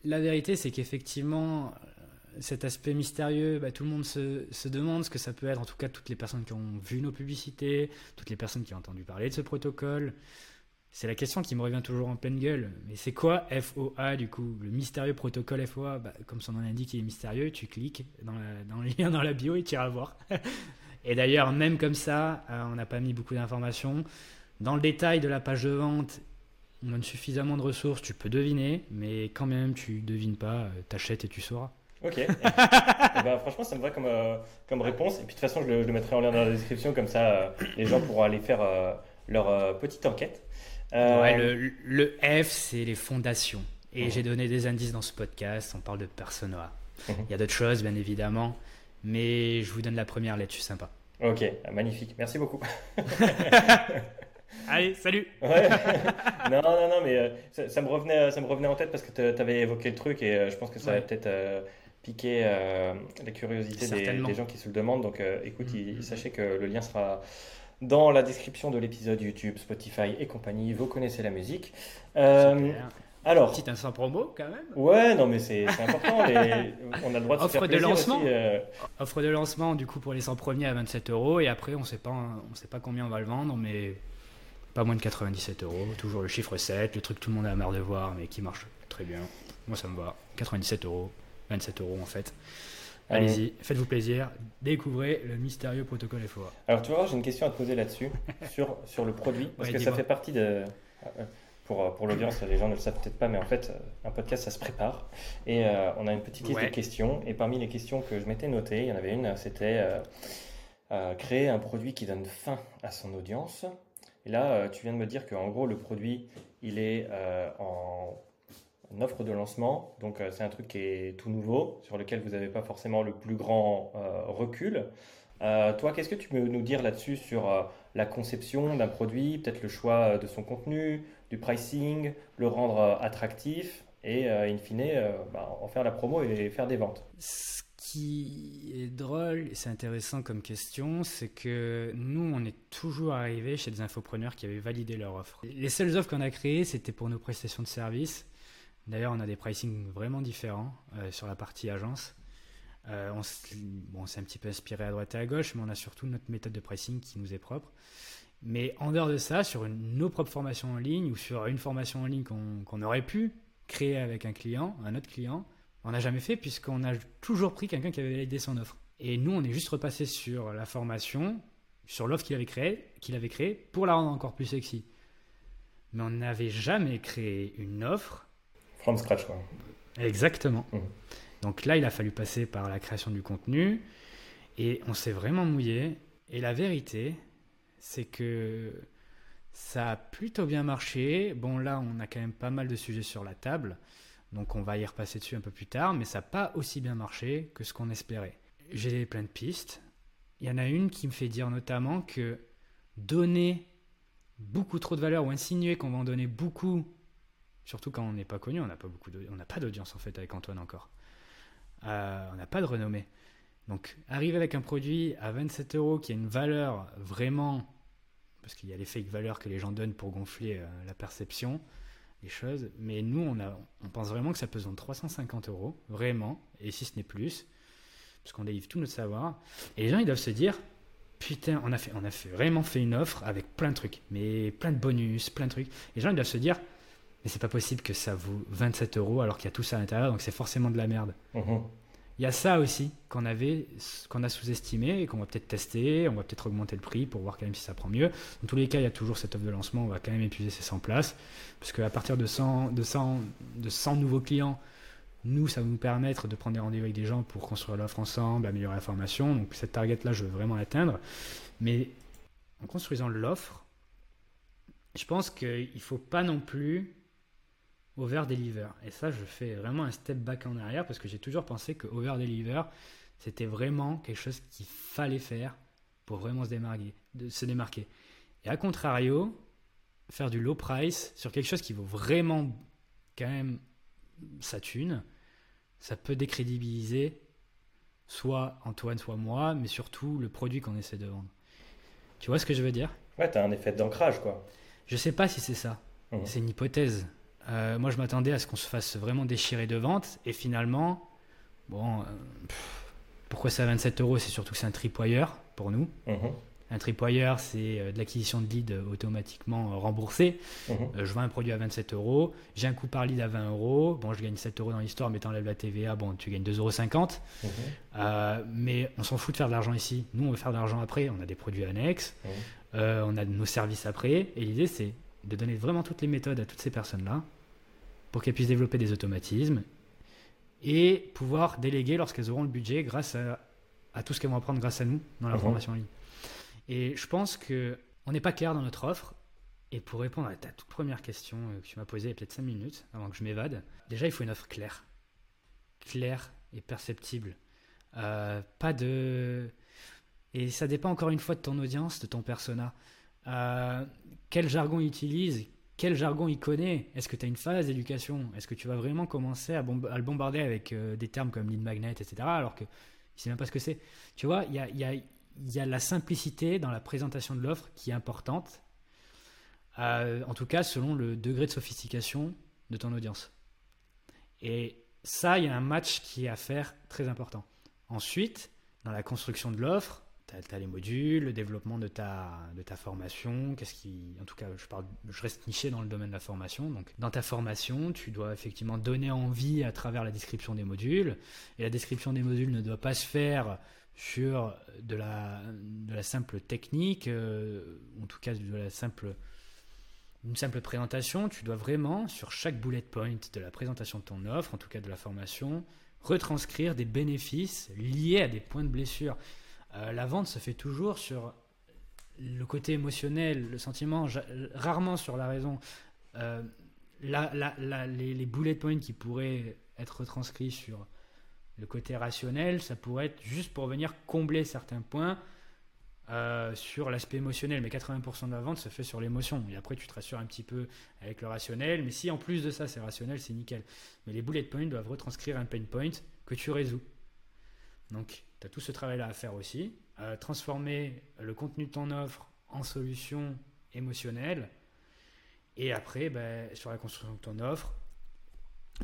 la vérité c'est qu'effectivement, euh, cet aspect mystérieux, bah, tout le monde se, demande ce que ça peut être. En tout cas, toutes les personnes qui ont vu nos publicités, toutes les personnes qui ont entendu parler de ce protocole. C'est la question qui me revient toujours en pleine gueule. Mais c'est quoi FOA du coup Le mystérieux protocole FOA, bah, comme son nom l'indique, il est mystérieux. Tu cliques dans, dans le lien dans la bio et tu iras voir. et d'ailleurs, même comme ça, euh, on n'a pas mis beaucoup d'informations. Dans le détail de la page de vente, on donne suffisamment de ressources, tu peux deviner, mais quand même tu devines pas, euh, t'achètes et tu sauras. Ok. Eh ben, franchement, ça me va comme, euh, comme réponse. Et puis de toute façon, je le, je le mettrai en lien dans la description, comme ça euh, les gens pourront aller faire euh, leur petite enquête. Ouais, le, le F, c'est les fondations. Et Mhm. j'ai donné des indices dans ce podcast, on parle de persona. Mhm. Il y a d'autres choses, bien évidemment, mais je vous donne la première lettre, je suis sympa. Ok, magnifique. Merci beaucoup. Allez, salut Non, non, non, mais euh, ça, me revenait, ça me revenait en tête parce que tu avais évoqué le truc et euh, je pense que ça va peut-être euh, piquer la curiosité des, gens qui se le demandent. Donc écoute, mm. sachez que le lien sera dans la description de l'épisode YouTube, Spotify et compagnie. Vous connaissez la musique. Alors, petit instant promo quand même. Ouais, non mais c'est important. On a le droit de Offre se faire de lancement. Offre de lancement du coup pour les 100 premiers à 27 euros et après on sait pas, on sait pas combien on va le vendre, mais pas moins de 97 euros, toujours le chiffre 7, le truc que tout le monde a marre de voir, mais qui marche très bien. Moi, ça me va. 97 euros, 27 euros en fait. Allez-y, faites-vous plaisir, découvrez le mystérieux protocole FOA. Alors, tu vois, j'ai une question à te poser là-dessus, sur, sur le produit, parce que ça fait partie de. Euh, pour, pour l'audience, les gens ne le savent peut-être pas, mais en fait, un podcast, ça se prépare. Et euh, on a une petite liste de questions. Et parmi les questions que je m'étais notées, il y en avait une, c'était euh, créer un produit qui donne fin à son audience. Et là, euh, tu viens de me dire qu'en gros, le produit, il est euh, en, offre de lancement. Donc, euh, c'est un truc qui est tout nouveau, sur lequel vous n'avez pas forcément le plus grand recul. toi, qu'est-ce que tu peux nous dire là-dessus sur la conception d'un produit, peut-être le choix de son contenu, du pricing, le rendre attractif et, in fine, bah, en faire la promo et faire des ventes? Qui est drôle et c'est intéressant comme question, c'est que nous, on est toujours arrivé chez des infopreneurs qui avaient validé leur offre. Les seules offres qu'on a créées, c'était pour nos prestations de services. D'ailleurs, on a des pricing vraiment différents euh, sur la partie agence. Euh, on s'est un petit peu inspiré à droite et à gauche, mais on a surtout notre méthode de pricing qui nous est propre. Mais en dehors de ça, sur nos propres formations en ligne ou sur une formation en ligne qu'on aurait pu créer avec un client, un autre client, on n'a jamais fait puisqu'on a toujours pris quelqu'un qui avait validé son offre. Et nous, on est juste repassé sur la formation, sur l'offre qu'il avait créée, qu'il avait créée pour la rendre encore plus sexy. Mais on n'avait jamais créé une offre. From scratch, quoi. Exactement. Mmh. Donc là, il a fallu passer par la création du contenu et on s'est vraiment mouillé. Et la vérité, c'est que ça a plutôt bien marché. Bon, là, on a quand même pas mal de sujets sur la table. Donc on va y repasser dessus un peu plus tard, mais ça n'a pas aussi bien marché que ce qu'on espérait. J'ai plein de pistes. Il y en a une qui me fait dire notamment que donner beaucoup trop de valeur ou insinuer qu'on va en donner beaucoup, surtout quand on n'est pas connu, on n'a pas beaucoup on n'a pas d'audience en fait avec Antoine encore. Euh, on n'a pas de renommée. Donc arriver avec un produit à 27 euros qui a une valeur vraiment, parce qu'il y a les fake valeurs que les gens donnent pour gonfler euh, la perception, choses. Mais nous, on, a, on pense vraiment que ça peut se vendre 350 euros, vraiment, et si ce n'est plus, parce qu'on délivre tout notre savoir. Et les gens, ils doivent se dire, putain, on a, fait, on a fait, vraiment fait une offre avec plein de trucs, mais plein de bonus, plein de trucs. Les gens, ils doivent se dire, mais c'est pas possible que ça vaut 27 euros alors qu'il y a tout ça à l'intérieur, donc c'est forcément de la merde. Mhm. Il y a ça aussi qu'on avait, qu'on a sous-estimé et qu'on va peut-être tester. On va peut-être augmenter le prix pour voir quand même si ça prend mieux. Dans tous les cas, il y a toujours cette offre de lancement. On va quand même épuiser ces 100 places. Parce qu'à partir de 100, de, 100, de 100 nouveaux clients, nous, ça va nous permettre de prendre des rendez-vous avec des gens pour construire l'offre ensemble, améliorer la formation. Donc cette target-là, je veux vraiment l'atteindre. Mais en construisant l'offre, je pense qu'il ne faut pas non plus over deliver. Et ça, je fais vraiment un step back en arrière parce que j'ai toujours pensé que over deliver, c'était vraiment quelque chose qu'il fallait faire pour vraiment se démarquer, de se démarquer. Et à contrario, faire du low price sur quelque chose qui vaut vraiment quand même sa thune, ça peut décrédibiliser soit Antoine, soit moi, mais surtout le produit qu'on essaie de vendre. Tu vois ce que je veux dire? Ouais, tu as un effet d'ancrage, quoi. Je sais pas si c'est ça. Mmh. C'est une hypothèse. Euh, moi, je m'attendais à ce qu'on se fasse vraiment déchirer de vente. Et finalement, bon, euh, pourquoi c'est à 27 euros C'est surtout que c'est un tripwire pour nous. Mhm. Un tripwire, c'est euh, de l'acquisition de leads automatiquement remboursée. Mhm. je vends un produit à 27 euros. J'ai un coût par lead à 20 euros. Bon, je gagne 7 euros dans l'histoire, mais t'enlèves la TVA, bon, tu gagnes 2,50 euros. Mhm. mais on s'en fout de faire de l'argent ici. Nous, on veut faire de l'argent après. On a des produits annexes. on a nos services après. Et l'idée, c'est de donner vraiment toutes les méthodes à toutes ces personnes-là pour qu'elles puissent développer des automatismes et pouvoir déléguer lorsqu'elles auront le budget grâce à, tout ce qu'elles vont apprendre grâce à nous dans la mhm. formation en ligne. Et je pense que on n'est pas clair dans notre offre. Et pour répondre à ta toute première question euh, que tu m'as posée il y a peut-être 5 minutes avant que je m'évade, déjà il faut une offre claire. Claire et perceptible. Euh, pas de. Et ça dépend encore une fois de ton audience, de ton persona. Euh, quel jargon il utilise Quel jargon il connaît? Est-ce que tu as une phase d'éducation? Est-ce que tu vas vraiment commencer à, le bombarder avec euh, des termes comme lead magnet, etc. alors que ne sait même pas ce que c'est? Tu vois, il y a, la simplicité dans la présentation de l'offre qui est importante. Euh, en tout cas, selon le degré de sophistication de ton audience. Et ça, il y a un match qui est à faire très important. Ensuite, dans la construction de l'offre, tu as, les modules, le développement de ta, de ta formation, qu'est-ce qui, en tout cas, je, parle, je reste niché dans le domaine de la formation. Donc, dans ta formation, tu dois effectivement donner envie à travers la description des modules. Et la description des modules ne doit pas se faire sur de la, de la simple technique, euh, en tout cas de la simple, une simple présentation. Tu dois vraiment, sur chaque bullet point de la présentation de ton offre, en tout cas de la formation, retranscrire des bénéfices liés à des points de blessure. Euh, la vente se fait toujours sur le côté émotionnel, le sentiment, rarement sur la raison. Euh, les, les, bullet points qui pourraient être retranscrits sur le côté rationnel, ça pourrait être juste pour venir combler certains points euh, sur l'aspect émotionnel. Mais 80% de la vente se fait sur l'émotion. Et après, tu te rassures un petit peu avec le rationnel. Mais si en plus de ça, c'est rationnel, c'est nickel. Mais les bullet points doivent retranscrire un pain point que tu résous. Donc, tu as tout ce travail-là à faire aussi. Euh, transformer le contenu de ton offre en solution émotionnelle. Et après, ben, sur la construction de ton offre,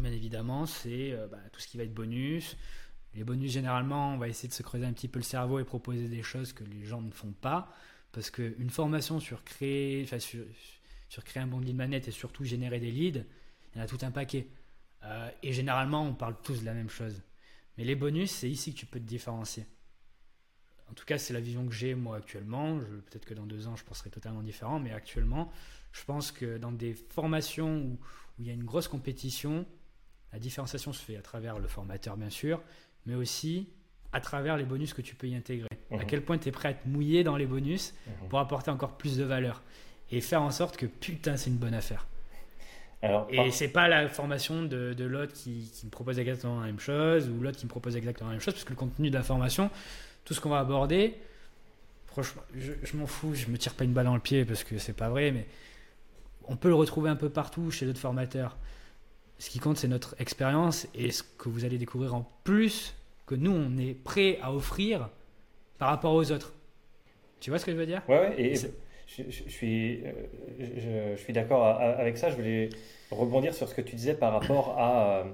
bien évidemment, c'est euh, ben, tout ce qui va être bonus. Les bonus, généralement, on va essayer de se creuser un petit peu le cerveau et proposer des choses que les gens ne font pas. Parce qu'une formation sur créer, sur, sur, créer un bon lead manette et surtout générer des leads, il y en a tout un paquet. Euh, et généralement, on parle tous de la même chose. Mais les bonus, c'est ici que tu peux te différencier. En tout cas, c'est la vision que j'ai moi actuellement. Peut-être que dans deux ans, je penserai totalement différent, mais actuellement, je pense que dans des formations où, il y a une grosse compétition, la différenciation se fait à travers le formateur, bien sûr, mais aussi à travers les bonus que tu peux y intégrer. À mhm. quel point tu es prêt à te mouiller dans les bonus mhm. pour apporter encore plus de valeur et faire en sorte que putain, c'est une bonne affaire et c'est pas la formation de, de l'autre qui, me propose exactement la même chose ou l'autre qui me propose exactement la même chose, parce que le contenu de la formation, tout ce qu'on va aborder, franchement, je, m'en fous, je me tire pas une balle dans le pied parce que c'est pas vrai, mais on peut le retrouver un peu partout chez d'autres formateurs. Ce qui compte, c'est notre expérience et ce que vous allez découvrir en plus que nous, on est prêt à offrir par rapport aux autres. Tu vois ce que je veux dire? Ouais, ouais et je, suis, euh, je, suis d'accord avec ça. Je voulais rebondir sur ce que tu disais par rapport à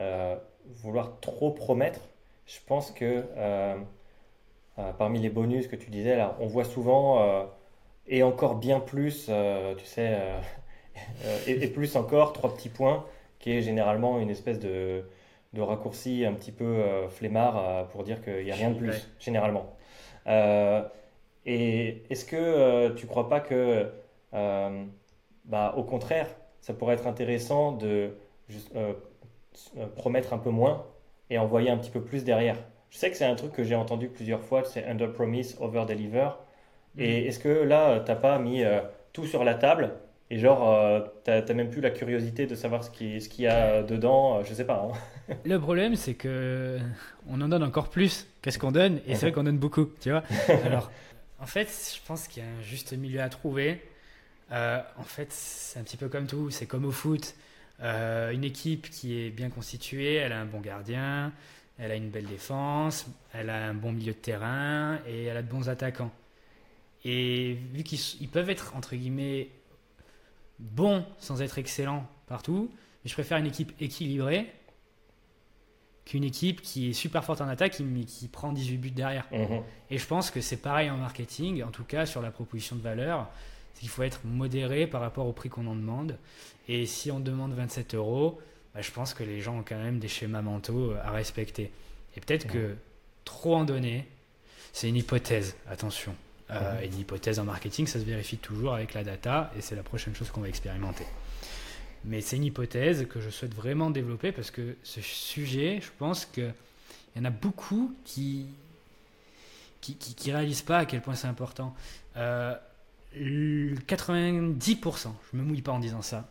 euh, vouloir trop promettre. Je pense que euh, parmi les bonus que tu disais, là, on voit souvent et encore bien plus, tu sais, et, plus encore, trois petits points, qui est généralement une espèce de, de raccourci un petit peu flemmard pour dire qu'il n'y a rien de plus, généralement. Et est-ce que euh, tu ne crois pas que, euh, bah, au contraire, ça pourrait être intéressant de euh, promettre un peu moins et envoyer un petit peu plus derrière? Je sais que c'est un truc que j'ai entendu plusieurs fois, c'est under promise, over deliver. Et mm. est-ce que là, tu n'as pas mis tout sur la table et genre, tu n'as même plus la curiosité de savoir ce qu'il ce y a dedans, je sais pas. Hein. Le problème, c'est que on en donne encore plus qu'est-ce qu'on donne, et c'est vrai qu'on donne beaucoup, tu vois? Alors, en fait, je pense qu'il y a un juste milieu à trouver. Euh, en fait, c'est un petit peu comme tout. C'est comme au foot. Euh, une équipe qui est bien constituée, elle a un bon gardien, elle a une belle défense, elle a un bon milieu de terrain et elle a de bons attaquants. Et vu qu'ils peuvent être, entre guillemets, bons sans être excellents partout, je préfère une équipe équilibrée qu'une équipe qui est super forte en attaque mais qui prend 18 buts derrière. Mhm. Et je pense que c'est pareil en marketing, en tout cas sur la proposition de valeur, qu'il faut être modéré par rapport au prix qu'on en demande. Et si on demande 27 euros, bah, je pense que les gens ont quand même des schémas mentaux à respecter. Et peut-être que trop en donner, c'est une hypothèse, attention. Euh, mhm. une hypothèse en marketing, ça se vérifie toujours avec la data et c'est la prochaine chose qu'on va expérimenter. Mais c'est une hypothèse que je souhaite vraiment développer parce que ce sujet, je pense qu'il y en a beaucoup qui qui, qui, réalisent pas à quel point c'est important. 90%, euh, je me mouille pas en disant ça,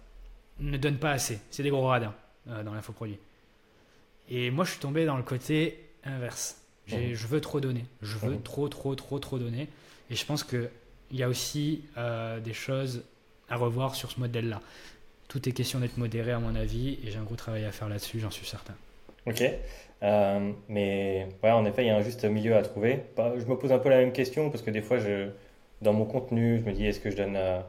ne donnent pas assez. C'est des gros radins euh, dans l'infoproduit. Et moi, je suis tombé dans le côté inverse. J'ai- Je veux trop donner. Je veux Mhm. trop, trop, trop, trop donner. Et je pense qu'il y a aussi euh, des choses à revoir sur ce modèle-là. Tout est question d'être modéré, à mon avis, et j'ai un gros travail à faire là-dessus, j'en suis certain. Ok. Euh, mais ouais, en effet, il y a un juste milieu à trouver. Bah, je me pose un peu la même question parce que des fois, je, dans mon contenu, je me dis est-ce que je donne euh,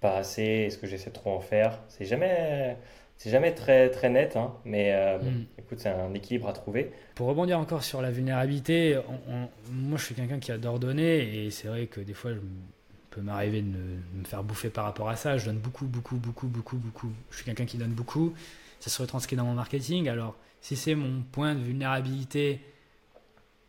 pas assez? Est-ce que j'essaie de trop en faire? C'est jamais, c'est jamais très, très net, hein, mais euh, bon, Mm. écoute, c'est un équilibre à trouver. Pour rebondir encore sur la vulnérabilité, on- on- moi je suis quelqu'un qui adore donner, et c'est vrai que des fois je m- peut m'arriver de me, de me faire bouffer par rapport à ça. Je donne beaucoup, beaucoup, beaucoup, beaucoup, beaucoup. Je suis quelqu'un qui donne beaucoup. Ça se retranscrit dans mon marketing. Alors, si c'est mon point de vulnérabilité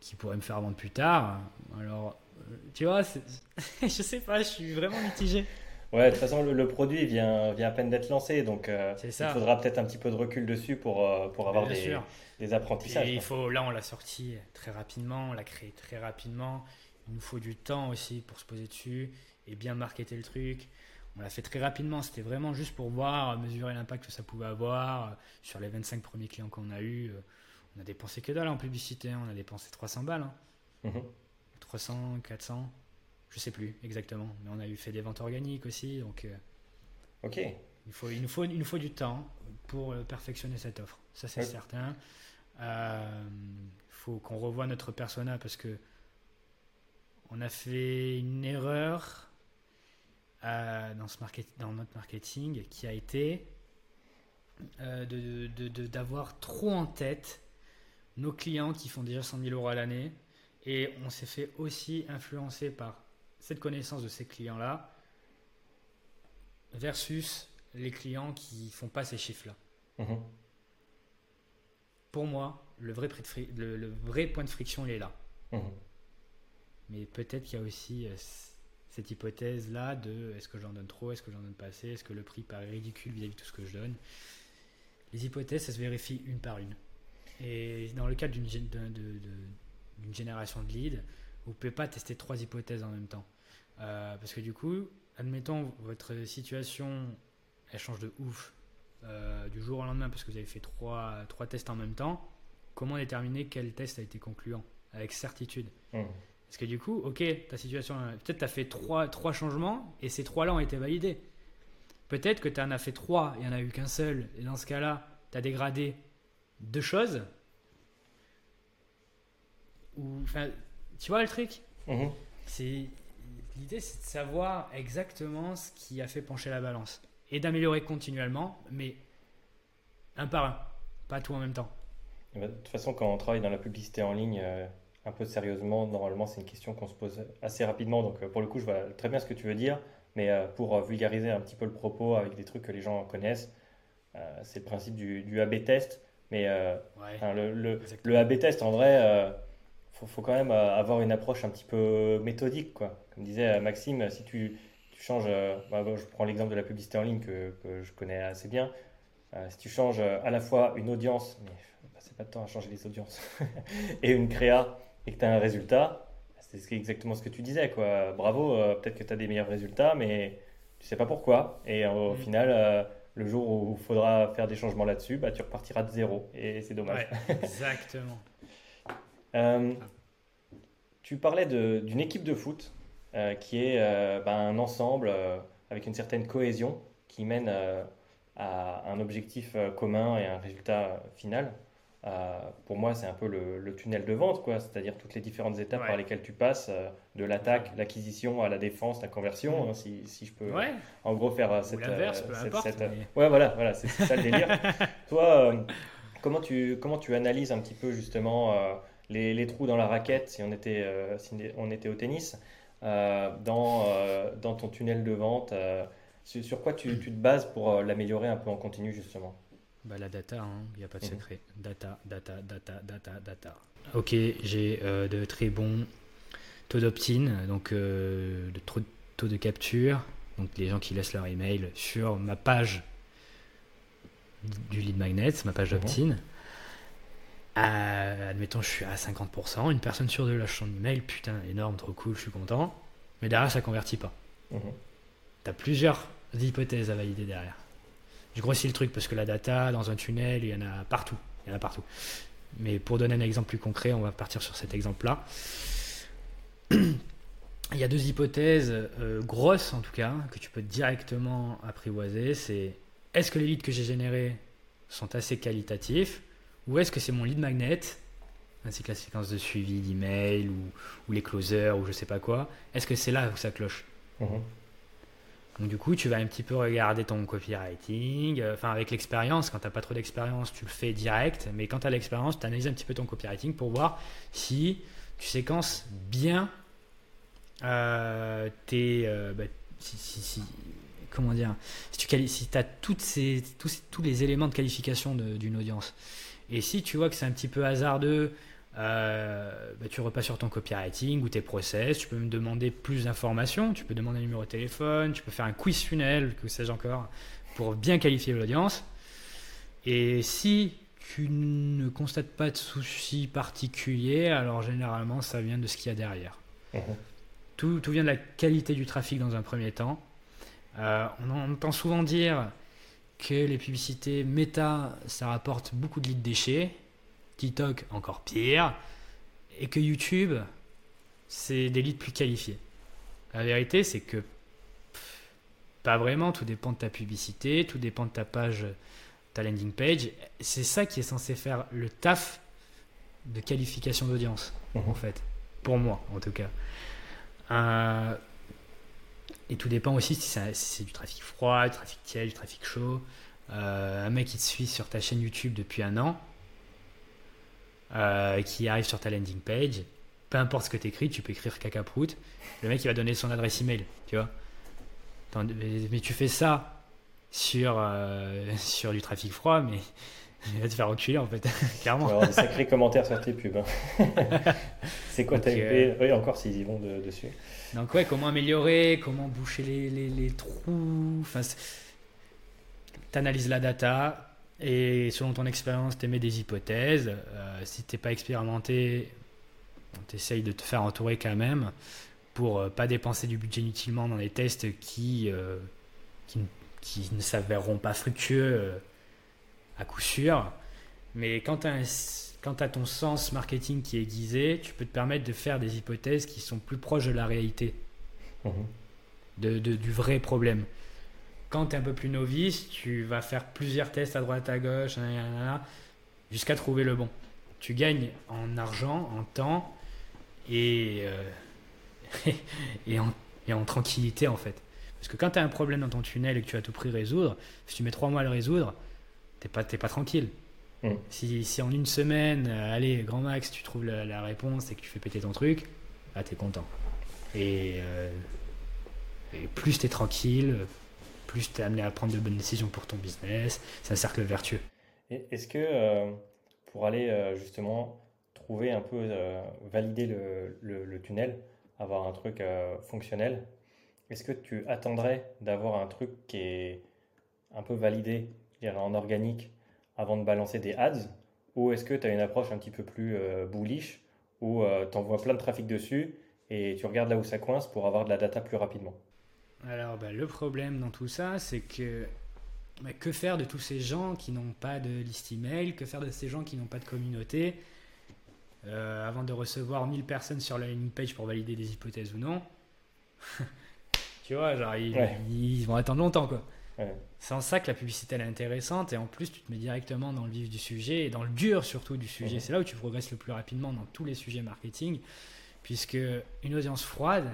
qui pourrait me faire vendre plus tard, alors, euh, tu vois, je sais pas, je suis vraiment mitigé. Ouais, de toute façon, le, le produit vient, vient à peine d'être lancé, donc euh, il faudra peut-être un petit peu de recul dessus pour, euh, pour avoir des, des apprentissages. il faut, là, on l'a sorti très rapidement, on l'a créé très rapidement. Il nous faut du temps aussi pour se poser dessus et bien marketer le truc. On l'a fait très rapidement, c'était vraiment juste pour voir, mesurer l'impact que ça pouvait avoir. Sur les 25 premiers clients qu'on a eu, on a dépensé que dalle en publicité, hein. on a dépensé 300 balles. hein. Mhm. 300, 400, je sais plus exactement. Mais on a eu fait des ventes organiques aussi, donc euh, Ok. il, faut, il, nous faut, il nous faut du temps pour euh, perfectionner cette offre. Ça, c'est certain. Il faut qu'on revoie notre persona parce que on a fait une erreur euh, dans, ce market, dans notre marketing qui a été euh, de- de- de- d'avoir trop en tête nos clients qui font déjà 100 000 euros à l'année. Et on s'est fait aussi influencer par cette connaissance de ces clients-là versus les clients qui font pas ces chiffres-là. Mhm. Pour moi, le vrai, prix de fri- le, le vrai point de friction, il est là. Mhm. Mais peut-être qu'il y a aussi euh, cette hypothèse-là de est-ce que j'en donne trop, est-ce que j'en donne pas assez, est-ce que le prix paraît ridicule vis-à-vis de tout ce que je donne? Les hypothèses, ça se vérifie une par une. Et dans le cadre d'une génération de leads, vous ne pouvez pas tester trois hypothèses en même temps. Euh, parce que du coup, admettons, votre situation, elle change de ouf euh, du jour au lendemain parce que vous avez fait trois, tests en même temps. Comment déterminer quel test a été concluant? Avec certitude Mhm. Parce que du coup, ok, ta situation, euh, peut-être tu as fait trois, trois changements et ces trois-là ont été validés. Peut-être que tu en as fait trois et il n'y en a eu qu'un seul. Et dans ce cas-là, tu as dégradé deux choses. Ou, tu vois le truc? Mhm. c'est L'idée, c'est de savoir exactement ce qui a fait pencher la balance. Et d'améliorer continuellement, mais un par un. Pas tout en même temps. Ben, De toute façon, quand on travaille dans la publicité en ligne, euh, un peu sérieusement, normalement, c'est une question qu'on se pose assez rapidement. Donc, euh, pour le coup, je vois très bien ce que tu veux dire. Mais euh, pour euh, vulgariser un petit peu le propos avec des trucs que les gens connaissent, c'est le principe du, du A-B test. Mais euh, Ouais. le, le, le A-B test, en vrai, euh, faut, faut quand même euh, avoir une approche un petit peu méthodique. Quoi. Comme disait Maxime, si tu, tu changes, bah, bon, je prends l'exemple de la publicité en ligne que, que je connais assez bien. Si tu changes à la fois une audience, mais passez pas de temps à changer les audiences, et une créa, et que tu as un résultat, c'est exactement ce que tu disais. Quoi. Bravo, euh, peut-être que tu as des meilleurs résultats, mais tu sais pas pourquoi. Et euh, au Mm. final, euh, le jour où il faudra faire des changements là-dessus, bah, tu repartiras de zéro. Et c'est dommage. Ouais, exactement. Tu parlais d'une équipe de foot qui est bah, un ensemble avec une certaine cohésion qui mène à un objectif commun et un résultat final. Pour moi, c'est un peu le, le tunnel de vente, quoi. C'est-à-dire toutes les différentes étapes Ouais. par lesquelles tu passes, euh, de l'attaque, l'acquisition à la défense, la conversion, hein, si, si je peux Ouais, en gros faire euh, ou cette, l'inverse, euh, peu cette- importe. cette- mais- Ouais, voilà, voilà, c'est c'est ça le délire. Toi, euh, comment tu, comment tu analyses un petit peu justement euh, les, les trous dans la raquette, si on était, si on était au tennis, dans, dans ton tunnel de vente sur, sur quoi tu, tu te bases pour l'améliorer un peu en continu justement? Bah, la data, il n'y a pas de Mhm. secret. Data, data, data, data, data. Ok, j'ai euh, de très bons taux d'opt-in, donc euh, de taux de capture, donc les gens qui laissent leur email sur ma page du lead magnet, ma page Mhm. d'opt-in. Euh, admettons, je suis à 50%, une personne sur deux lâche son email, putain, énorme, trop cool, je suis content. Mais derrière, ça convertit pas. Mhm. Tu as plusieurs hypothèses à valider derrière. Grossis le truc parce que la data, dans un tunnel, il y en a partout. Il y en a partout. Mais pour donner un exemple plus concret, on va partir sur cet exemple-là. Il y a deux hypothèses euh, grosses en tout cas que tu peux directement apprivoiser. C'est est-ce que les leads que j'ai générés sont assez qualitatifs ou est-ce que c'est mon lead magnet ainsi que la séquence de suivi d'email ou, les closers ou je sais pas quoi? Est-ce que c'est là où ça cloche? Mhm. Donc du coup, tu vas un petit peu regarder ton copywriting. Euh, enfin, avec l'expérience, quand tu n'as pas trop d'expérience, tu le fais direct. Mais quand tu as l'expérience, tu analyses un petit peu ton copywriting pour voir si tu séquences bien euh, tes... Euh, bah, comment dire Si tu si as tous, tous les éléments de qualification d'une audience. Et si tu vois que c'est un petit peu hasardeux, euh, bah, tu repasses sur ton copywriting ou tes process, tu peux me demander plus d'informations, tu peux demander un numéro de téléphone, tu peux faire un quiz funnel, que sais-je encore, pour bien qualifier l'audience. Et si tu ne constates pas de soucis particuliers, alors généralement ça vient de ce qu'il y a derrière. Tout, tout, vient de la qualité du trafic dans un premier temps. Euh, on entend souvent dire que les publicités méta, ça rapporte beaucoup de leads déchets. TikTok encore pire, et que YouTube, c'est des leads plus qualifiés. La vérité, c'est que pas vraiment, tout dépend de ta publicité, tout dépend de ta page, ta landing page. C'est ça qui est censé faire le taf de qualification d'audience, mhm. en fait, pour moi en tout cas. Euh, et tout dépend aussi si c'est du trafic froid, du trafic tiède, du trafic chaud. Euh, un mec qui te suit sur ta chaîne YouTube depuis un an, euh, qui arrive sur ta landing page, peu importe ce que tu écris, tu peux écrire cacaprout, le mec il va donner son adresse email, tu vois. Mais tu fais ça sur, euh, sur du trafic froid, mais il va te faire reculer en fait, clairement. avoir des sacrés commentaires sur tes pubs. Hein. c'est quoi ta euh... Oui, encore s'ils y vont dessus. Donc, ouais, comment améliorer, comment boucher les, les, les trous. Enfin, tu analyses la data, et selon ton expérience, tu émets des hypothèses. Euh, si tu n'es pas expérimenté, tu essayes de te faire entourer quand même pour euh, pas dépenser du budget inutilement dans des tests qui, euh, qui, qui, ne s'avéreront pas fructueux à coup sûr. Mais quand tu as, ton sens marketing qui est aiguisé, tu peux te permettre de faire des hypothèses qui sont plus proches de la réalité, mmh de, du vrai problème. Quand tu es un peu plus novice, tu vas faire plusieurs tests à droite, à gauche, jusqu'à trouver le bon. Tu gagnes en argent, en temps et, euh, et, en, et, en, tranquillité en fait. Parce que quand tu as un problème dans ton tunnel et que tu as tout prix résoudre, si tu mets trois mois à le résoudre, tu pas, pas tranquille. Mm. Si, si, en une semaine, euh, allez, grand max, tu trouves la, réponse et que tu fais péter ton truc, là, tu es content. Et, euh, et plus tu es tranquille, plus tu es amené à prendre de bonnes décisions pour ton business. C'est un cercle vertueux. Est-ce que euh, pour aller euh, justement trouver un peu, euh, valider le, tunnel, avoir un truc fonctionnel, est-ce que tu attendrais d'avoir un truc qui est un peu validé, je en organique, avant de balancer des ads? Ou est-ce que tu as une approche un petit peu plus bullish où tu envoies plein de trafic dessus et tu regardes là où ça coince pour avoir de la data plus rapidement? Alors, bah, le problème dans tout ça, c'est que bah, que faire de tous ces gens qui n'ont pas de liste email? Que faire de ces gens qui n'ont pas de communauté? Euh, Avant de recevoir 1000 personnes sur la landing page pour valider des hypothèses ou non Tu vois, genre, ils, vont attendre longtemps, quoi. C'est en ça que la publicité elle est intéressante et en plus tu te mets directement dans le vif du sujet et dans le dur surtout du sujet. C'est là où tu progresses le plus rapidement dans tous les sujets marketing puisque une audience froide,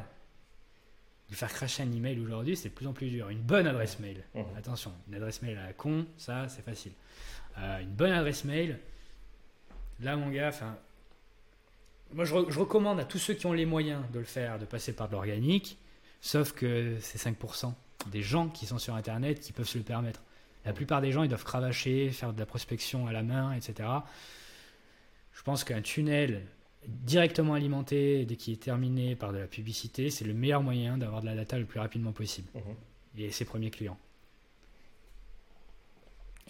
de faire cracher un email aujourd'hui, c'est de plus en plus dur. Une bonne adresse mail, mmh. attention, une adresse mail à la con, ça c'est facile. Euh, une bonne adresse mail, là mon gars, enfin, moi je, recommande à tous ceux qui ont les moyens de le faire, de passer par de l'organique, sauf que c'est 5% des gens qui sont sur Internet qui peuvent se le permettre. La plupart des gens, ils doivent cravacher, faire de la prospection à la main, etc. Je pense qu'un tunnel directement alimenté dès qu'il est terminé par de la publicité, c'est le meilleur moyen d'avoir de la data le plus rapidement possible. Mhm. Et ses premiers clients.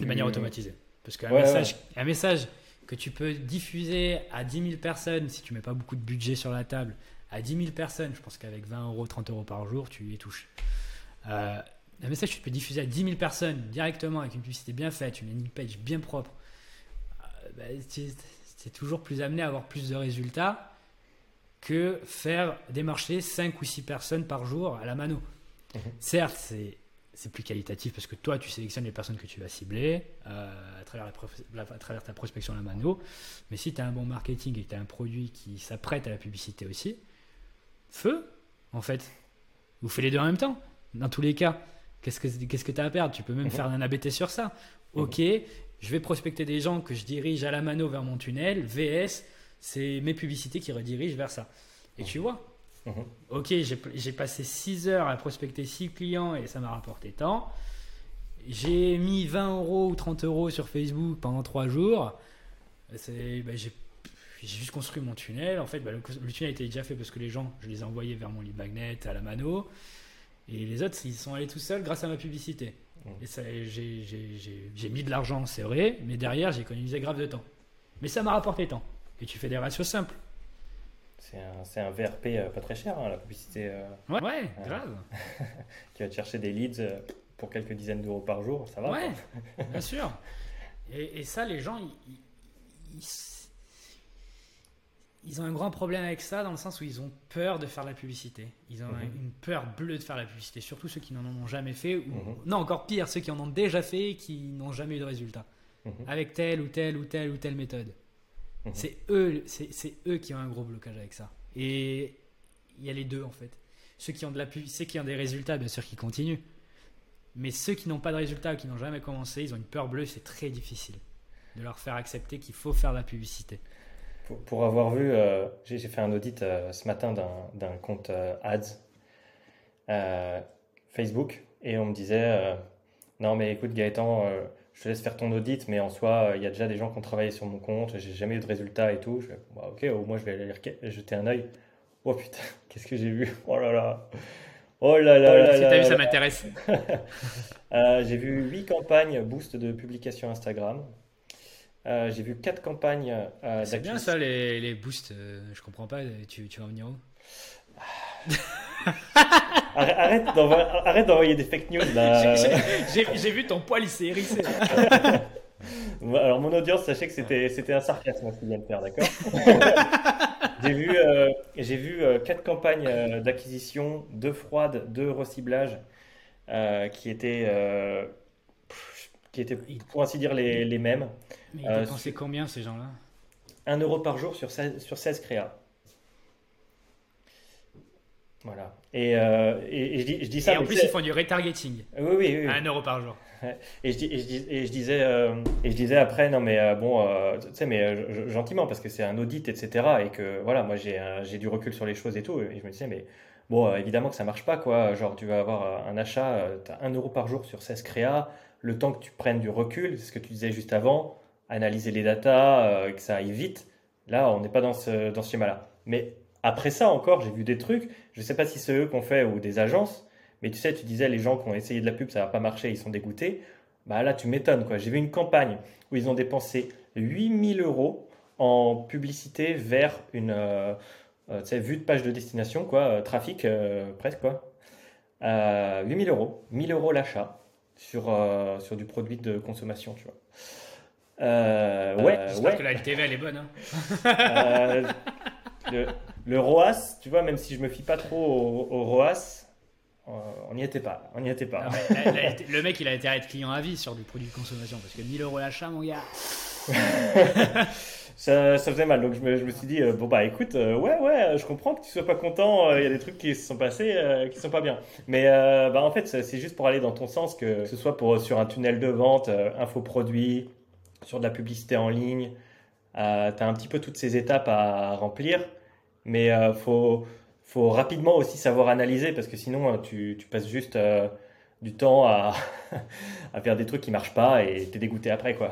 De manière automatisée. Parce qu'un message, un message que tu peux diffuser à 10 000 personnes, si tu mets pas beaucoup de budget sur la table, à 10 000 personnes, je pense qu'avec 20 euros, 30 euros par jour, tu y touches. Euh, un message que tu peux diffuser à 10 000 personnes directement avec une publicité bien faite, une landing page bien propre, euh, bah, c'est toujours plus amené à avoir plus de résultats que faire démarcher 5 ou 6 personnes par jour à la mano. Mhm. Certes, c'est c'est plus qualitatif parce que toi, tu sélectionnes les personnes que tu vas cibler euh, à, travers la à travers ta prospection à la mano. Mais si tu as un bon marketing et que tu as un produit qui s'apprête à la publicité aussi, feu, en fait. Ou fais les deux en même temps. Dans tous les cas, qu'est-ce que qu'est-ce que tu as à perdre? Tu peux même Mhm. faire un ABT sur ça. Ok, je vais prospecter des gens que je dirige à la mano vers mon tunnel. VS, c'est mes publicités qui redirigent vers ça. Et tu vois, Mhm. ok, j'ai passé 6 heures à prospecter 6 clients et ça m'a rapporté tant. J'ai mis 20 euros ou 30 euros sur Facebook pendant 3 jours. Bah, j'ai j'ai juste construit mon tunnel. En fait, bah, le, le tunnel était déjà fait parce que les gens, je les ai envoyés vers mon lead magnet, à la mano. Et les autres, ils sont allés tout seuls grâce à ma publicité. Mhm. Et ça, j'ai- j'ai j'ai- j'ai mis de l'argent, c'est vrai, mais derrière, j'ai économisé grave de temps. Mais ça m'a rapporté tant. Et tu fais des ratios simples. C'est un, c'est un VRP euh, pas très cher, hein, la publicité euh, Ouais, ouais grave. qui va te chercher des leads euh, pour quelques dizaines d'euros par jour, ça va Ouais, bien sûr. Et, et ça, les gens, ils, ils- ils- ils ont un grand problème avec ça dans le sens où ils ont peur de faire la publicité. Ils ont Mhm. une peur bleue de faire la publicité, surtout ceux qui n'en ont jamais fait, ou Mhm. non, encore pire, ceux qui en ont déjà fait et qui n'ont jamais eu de résultat. Mhm. Avec telle ou telle ou telle ou telle méthode. C'est eux, c'est eux qui ont un gros blocage avec ça. Et il y a les deux en fait. Ceux qui ont de la pub- ceux qui ont des résultats, bien sûr, qui continuent. Mais ceux qui n'ont pas de résultats, qui n'ont jamais commencé, ils ont une peur bleue. C'est très difficile de leur faire accepter qu'il faut faire de la publicité. Pour, pour avoir vu, euh, j'ai fait un audit euh, ce matin d'un compte euh, ads Facebook et on me disait non mais écoute Gaëtan, je te laisse faire ton audit, mais en soi il y a déjà des gens qui ont travaillé sur mon compte, j'ai jamais eu de résultats et tout. Je fais, Bah, ok, au moins je vais aller jeter un œil. Oh putain, qu'est-ce que j'ai vu? Oh là là Oh là là là si t'as vu, ça m'intéresse. Euh, j'ai vu 8 campagnes boost de publication Instagram. Euh, j'ai vu 4 campagnes euh, C'est bien ça, les, les boosts. euh, je comprends pas. Tu, tu vas en venir où? Arrête, arrête d'envoyer, des fake news là. J'ai- vu ton poil, il s'est hérissé. Alors mon audience, sachez que c'était, un sarcasme ce qu'il vient de faire, d'accord? J'ai vu, euh, j'ai vu euh, quatre campagnes euh, d'acquisition, deux froides, deux reciblage, euh, qui étaient, euh, qui étaient pour ainsi dire les, les mêmes. Mais ils Euh, dépensaient combien ces gens-là? 1 euro par jour sur 16, sur 16 créas. Voilà. Et, euh, et, et je, dis, je dis ça. Et en plus, ils font du retargeting. Oui, oui, oui. oui. À 1 euro par jour. Et je, et je je disais, euh, et je disais après, non mais euh, bon, euh, tu sais, mais euh, gentiment, parce que c'est un audit, etc. Et que voilà, moi j'ai du recul sur les choses et tout. Et je me disais, mais bon, évidemment que ça marche pas, quoi. Genre, tu vas avoir un achat, tu as 1 euro par jour sur 16 créas, le temps que tu prennes du recul, c'est ce que tu disais juste avant, analyser les datas, euh, que ça aille vite. Là, on n'est pas dans ce, dans ce schéma-là. Mais après ça encore, j'ai vu des trucs, je sais pas si c'est eux qu'on fait ou des agences, mais tu sais, tu disais les gens qui ont essayé de la pub, ça va pas marcher, ils sont dégoûtés. Bah là, tu m'étonnes, quoi. J'ai vu une campagne où ils ont dépensé 8000 euros en publicité vers une euh, euh, vue de page de destination, quoi, trafic presque, quoi. Euh, 8000 euros, 1000 euros l'achat sur, sur du produit de consommation, tu vois. Euh, ouais, J'espère ouais. que la LTV, elle est bonne. hein. Euh, le, le ROAS, tu vois, même si je me fie pas trop au, au ROAS, euh, on n'y était pas. On n'y était pas. La- la le mec, il a intérêt à être client à vie sur du produit de consommation. Parce que 1000 euros l'achat, mon gars. Ça, ça faisait mal. Donc je me, je me suis dit, euh, bon bah écoute, euh, ouais, ouais, je comprends que tu sois pas content. euh, Il y a des trucs qui se sont passés euh, qui sont pas bien. Mais euh, bah en fait, c'est c'est juste pour aller dans ton sens, que ce soit pour, sur un tunnel de vente, euh, infoproduit, sur de la publicité en ligne. tu as un petit peu toutes ces étapes à remplir. Mais euh, faut, faut rapidement aussi savoir analyser parce que sinon, euh, tu, tu passes juste euh, du temps à, à faire des trucs qui marchent pas et t'es dégoûté après, quoi.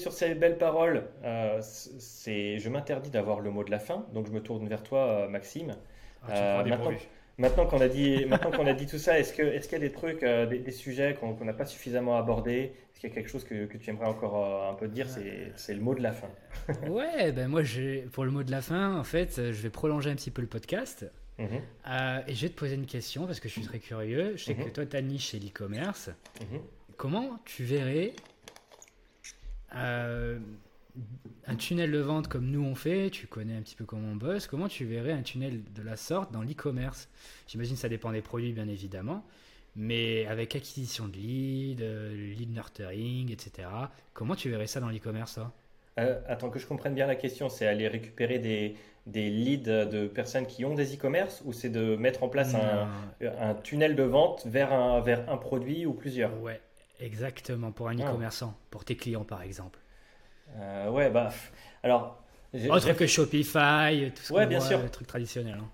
Sur ces belles paroles, euh, c'est, je m'interdis d'avoir le mot de la fin, donc je me tourne vers toi, euh, Maxime. Ah, Euh, maintenant, qu'on a dit, maintenant qu'on a dit tout ça, est-ce que, est-ce qu'il y a des trucs, euh, des, des sujets qu'on qu'on n'a pas suffisamment abordés Est-ce qu'il y a quelque chose que, que tu aimerais encore euh, un peu dire? C'est, c'est le mot de la fin. Ouais, ben moi, pour le mot de la fin, en fait, euh, je vais prolonger un petit peu le podcast. Mhm, Euh, et je vais te poser une question parce que je suis très curieux. Je sais Mhm. que toi, ta niche, c'est l'e-commerce. mhm. Comment tu verrais euh, un tunnel de vente comme nous on fait, tu connais un petit peu comment on bosse, comment tu verrais un tunnel de la sorte dans l'e-commerce? J'imagine que ça dépend des produits bien évidemment, mais avec acquisition de leads, euh, lead nurturing, etc. Comment tu verrais ça dans l'e-commerce euh, Attends que je comprenne bien la question, c'est aller récupérer des, des leads de personnes qui ont des e-commerce ou c'est de mettre en place un, un, tunnel de vente vers un, vers un produit ou plusieurs? Ouais, exactement, pour un ah. e-commerçant, pour tes clients par exemple. Euh, ouais, bah, alors. Autre que Shopify, tout ce ouais, bien sûr. le truc traditionnel. Hein.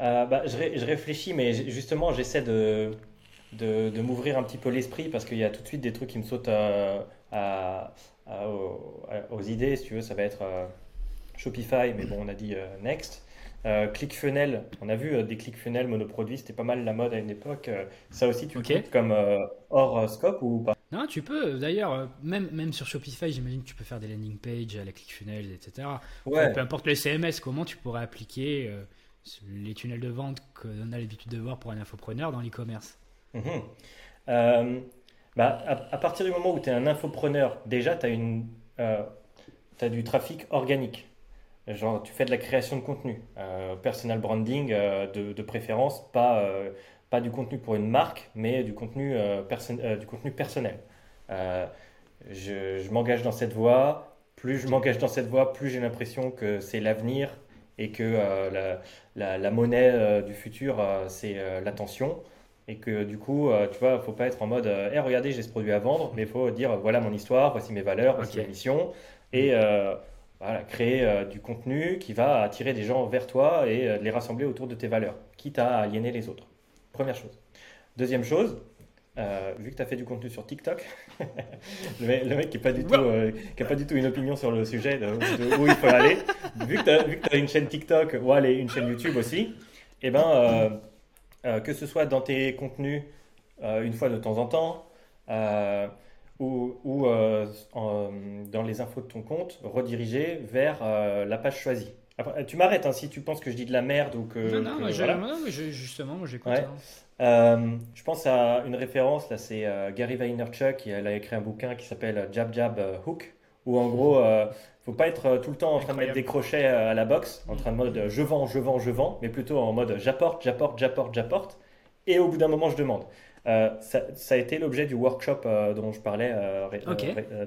Euh, bah, je, je, réfléchis, mais justement, j'essaie de, de, de m'ouvrir un petit peu l'esprit parce qu'il y a tout de suite des trucs qui me sautent euh, à, aux, idées. Si tu veux, ça va être Shopify, mais bon, on a dit Next. Euh, ClickFunnels, on a vu des ClickFunnels monoproduits, c'était pas mal la mode à une époque. ça aussi, tu okay. comme hors scope ou pas? Non, tu peux. D'ailleurs, euh, même, même sur Shopify, j'imagine que tu peux faire des landing pages à la ClickFunnels, etc. Ouais. peu importe le CMS, comment tu pourrais appliquer euh, les tunnels de vente qu'on a l'habitude de voir pour un infopreneur dans l'e-commerce? Mhm. euh, bah, à, partir du moment où tu es un infopreneur, déjà, tu as, as, du trafic organique. Genre, tu fais de la création de contenu, personal branding de, de, préférence, pas du contenu pour une marque, mais du contenu, euh, euh, du contenu personnel. Euh, je, m'engage dans cette voie. Plus je m'engage dans cette voie, plus j'ai l'impression que c'est l'avenir et que la, monnaie du futur, c'est l'attention. Et que du coup, tu vois, faut pas être en mode, hé, regardez, j'ai ce produit à vendre, mais il faut dire, voilà mon histoire, voici mes valeurs, voici ma mission. Et voilà, créer du contenu qui va attirer des gens vers toi et les rassembler autour de tes valeurs, quitte à aliéner les autres. Première chose. Deuxième chose, euh, vu que tu as fait du contenu sur TikTok, le, mec, qui n'a pas, du tout, euh, pas du tout une opinion sur le sujet de, où il faut aller, vu que tu as, une chaîne TikTok ou allez, une chaîne YouTube aussi, eh ben, euh, que ce soit dans tes contenus une fois de temps en temps, ou, ou dans les infos de ton compte, rediriger vers la page choisie tu m'arrêtes hein, si tu penses que je dis de la merde ou que. Non, non, justement, moi j'écoute. Ouais. Euh, je pense à une référence, là, c'est euh, Gary Vaynerchuk, il a écrit un bouquin qui s'appelle Jab Jab euh, Hook, où en gros, ne faut pas être tout le temps en train de mettre des crochets à la boxe, en train de mode je vends, je vends, je vends, mais plutôt en mode j'apporte, j'apporte, j'apporte, j'apporte, et au bout d'un moment, je demande. Ça, ça, a été l'objet du workshop dont je parlais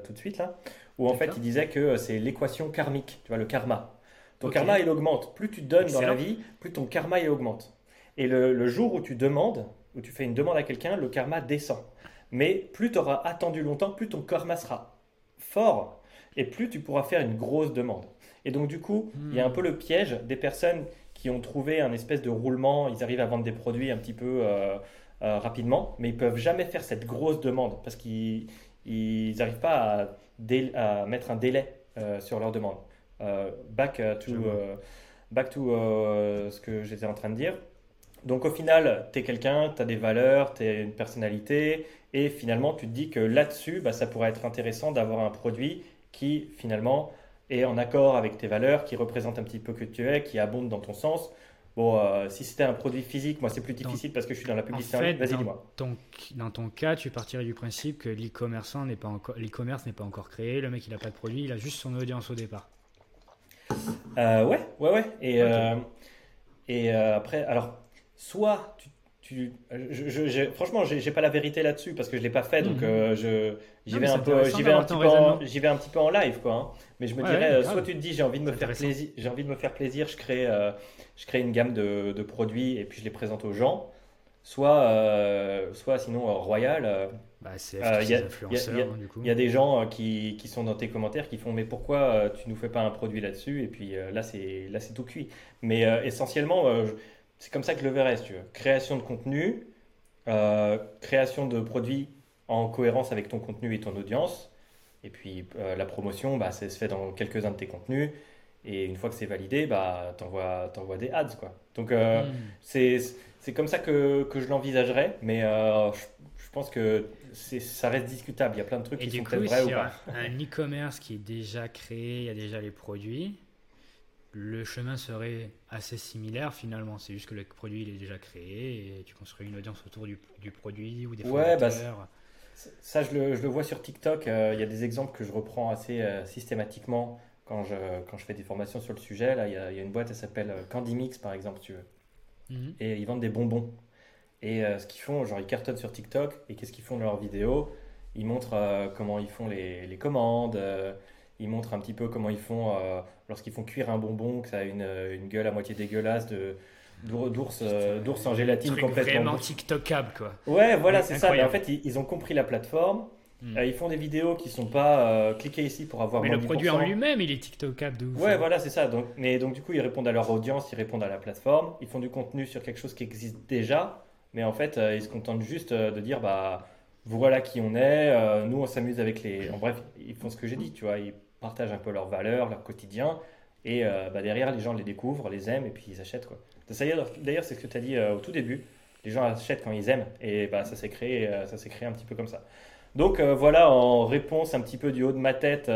tout de suite, là, où en fait il disait que c'est l'équation karmique, tu vois, le karma. Ton karma, il augmente. Plus tu donnes dans la vie, plus ton karma, il augmente. Et le, jour où tu demandes, où tu fais une demande à quelqu'un, le karma descend. Mais plus tu auras attendu longtemps, plus ton karma sera fort et plus tu pourras faire une grosse demande. Et donc, du coup, il y a un peu le piège des personnes qui ont trouvé un espèce de roulement, ils arrivent à vendre des produits un petit peu euh, euh, rapidement, mais ils peuvent jamais faire cette grosse demande parce qu'ils n'arrivent pas à, mettre un délai euh, sur leur demande. Back to, back to ce que j'étais en train de dire. Donc au final, tu es quelqu'un, tu as des valeurs, tu es une personnalité, et finalement tu te dis que là-dessus, bah, ça pourrait être intéressant d'avoir un produit qui finalement est en accord avec tes valeurs, qui représente un petit peu que tu es, qui abonde dans ton sens. Bon, si c'était un produit physique, moi c'est plus difficile parce que je suis dans la publicité. En fait, Vas-y, dis-moi. Dans ton cas, tu partirais du principe que l'e-commerçant n'est pas encore, l'e-commerce n'est pas encore créé, le mec il n'a pas de produit, il a juste son audience au départ. Euh, ouais, ouais, ouais. Et, euh, et euh, après, alors, soit tu. Tu je, je, franchement, j'ai pas la vérité là-dessus parce que je l'ai pas fait, donc mhm. je j'y vais un peu, j'y vais un petit peu, en, j'y vais un petit peu en live, quoi. Hein. Mais je me dirais, soit tu te dis, j'ai envie de me faire plaisir, j'ai envie de me faire plaisir, je crée, je crée une gamme de, de, produits et puis je les présente aux gens. Soit, soit sinon Royal bah, c'est euh, Il y, a des gens euh, qui, qui, sont dans tes commentaires qui font mais pourquoi euh, tu nous fais pas un produit là-dessus? Et puis là c'est là c'est tout cuit. Mais essentiellement c'est comme ça que je le verrais si tu veux. Création de contenu, création de produits en cohérence avec ton contenu et ton audience. Et puis la promotion, bah, ça se fait dans quelques-uns de tes contenus. Et une fois que c'est validé, bah, tu envoies, des ads. Quoi. Donc hmm. c'est comme ça que, que je l'envisagerais. Mais je, je, pense que ça reste discutable. Il y a plein de trucs qui sont peut-être vrais ou pas. Un e-commerce qui est déjà créé, il y a déjà les produits. Le chemin serait assez similaire finalement. C'est juste que le produit il est déjà créé et tu construis une audience autour du, du produit ou des ouais, bah, Ça, je le, je le, vois sur TikTok. Il y a des exemples que je reprends assez systématiquement quand je, quand je fais des formations sur le sujet. Là, il y a, y a une boîte, elle s'appelle Candy Mix, par exemple, tu veux. Mhm. Et ils vendent des bonbons. Et ce qu'ils font, genre, ils cartonnent sur TikTok. Et qu'est-ce qu'ils font dans leurs vidéos? Ils montrent comment ils font les, les commandes ils montrent un petit peu comment ils font euh, lorsqu'ils font cuire un bonbon, que ça a une, une gueule à moitié dégueulasse de d'ours euh, d'ours en gélatine truc complètement vraiment tiktokable quoi. Ouais voilà c'est ça. Mais en fait ils, ont compris la plateforme. Hmm. euh, ils font des vidéos qui sont pas cliquez ici pour avoir mais le produit en lui-même il est tiktokable de ouf ouais voilà c'est ça. Donc mais donc du coup ils répondent à leur audience ils répondent à la plateforme. Ils font du contenu sur quelque chose qui existe déjà. Mais en fait ils se contentent juste de dire bah voilà qui on est nous on s'amuse avec les en bref ils font ce que j'ai dit tu vois. Ils partagent un peu leurs valeurs, leur quotidien. Et euh, bah, derrière, les gens les découvrent, les aiment et puis ils achètent. Quoi. D'ailleurs, c'est ce que tu as dit euh, au tout début. Les gens achètent quand ils aiment. Et bah, ça s'est créé, euh, ça s'est créé un petit peu comme ça. Donc voilà, en réponse un petit peu du haut de ma tête,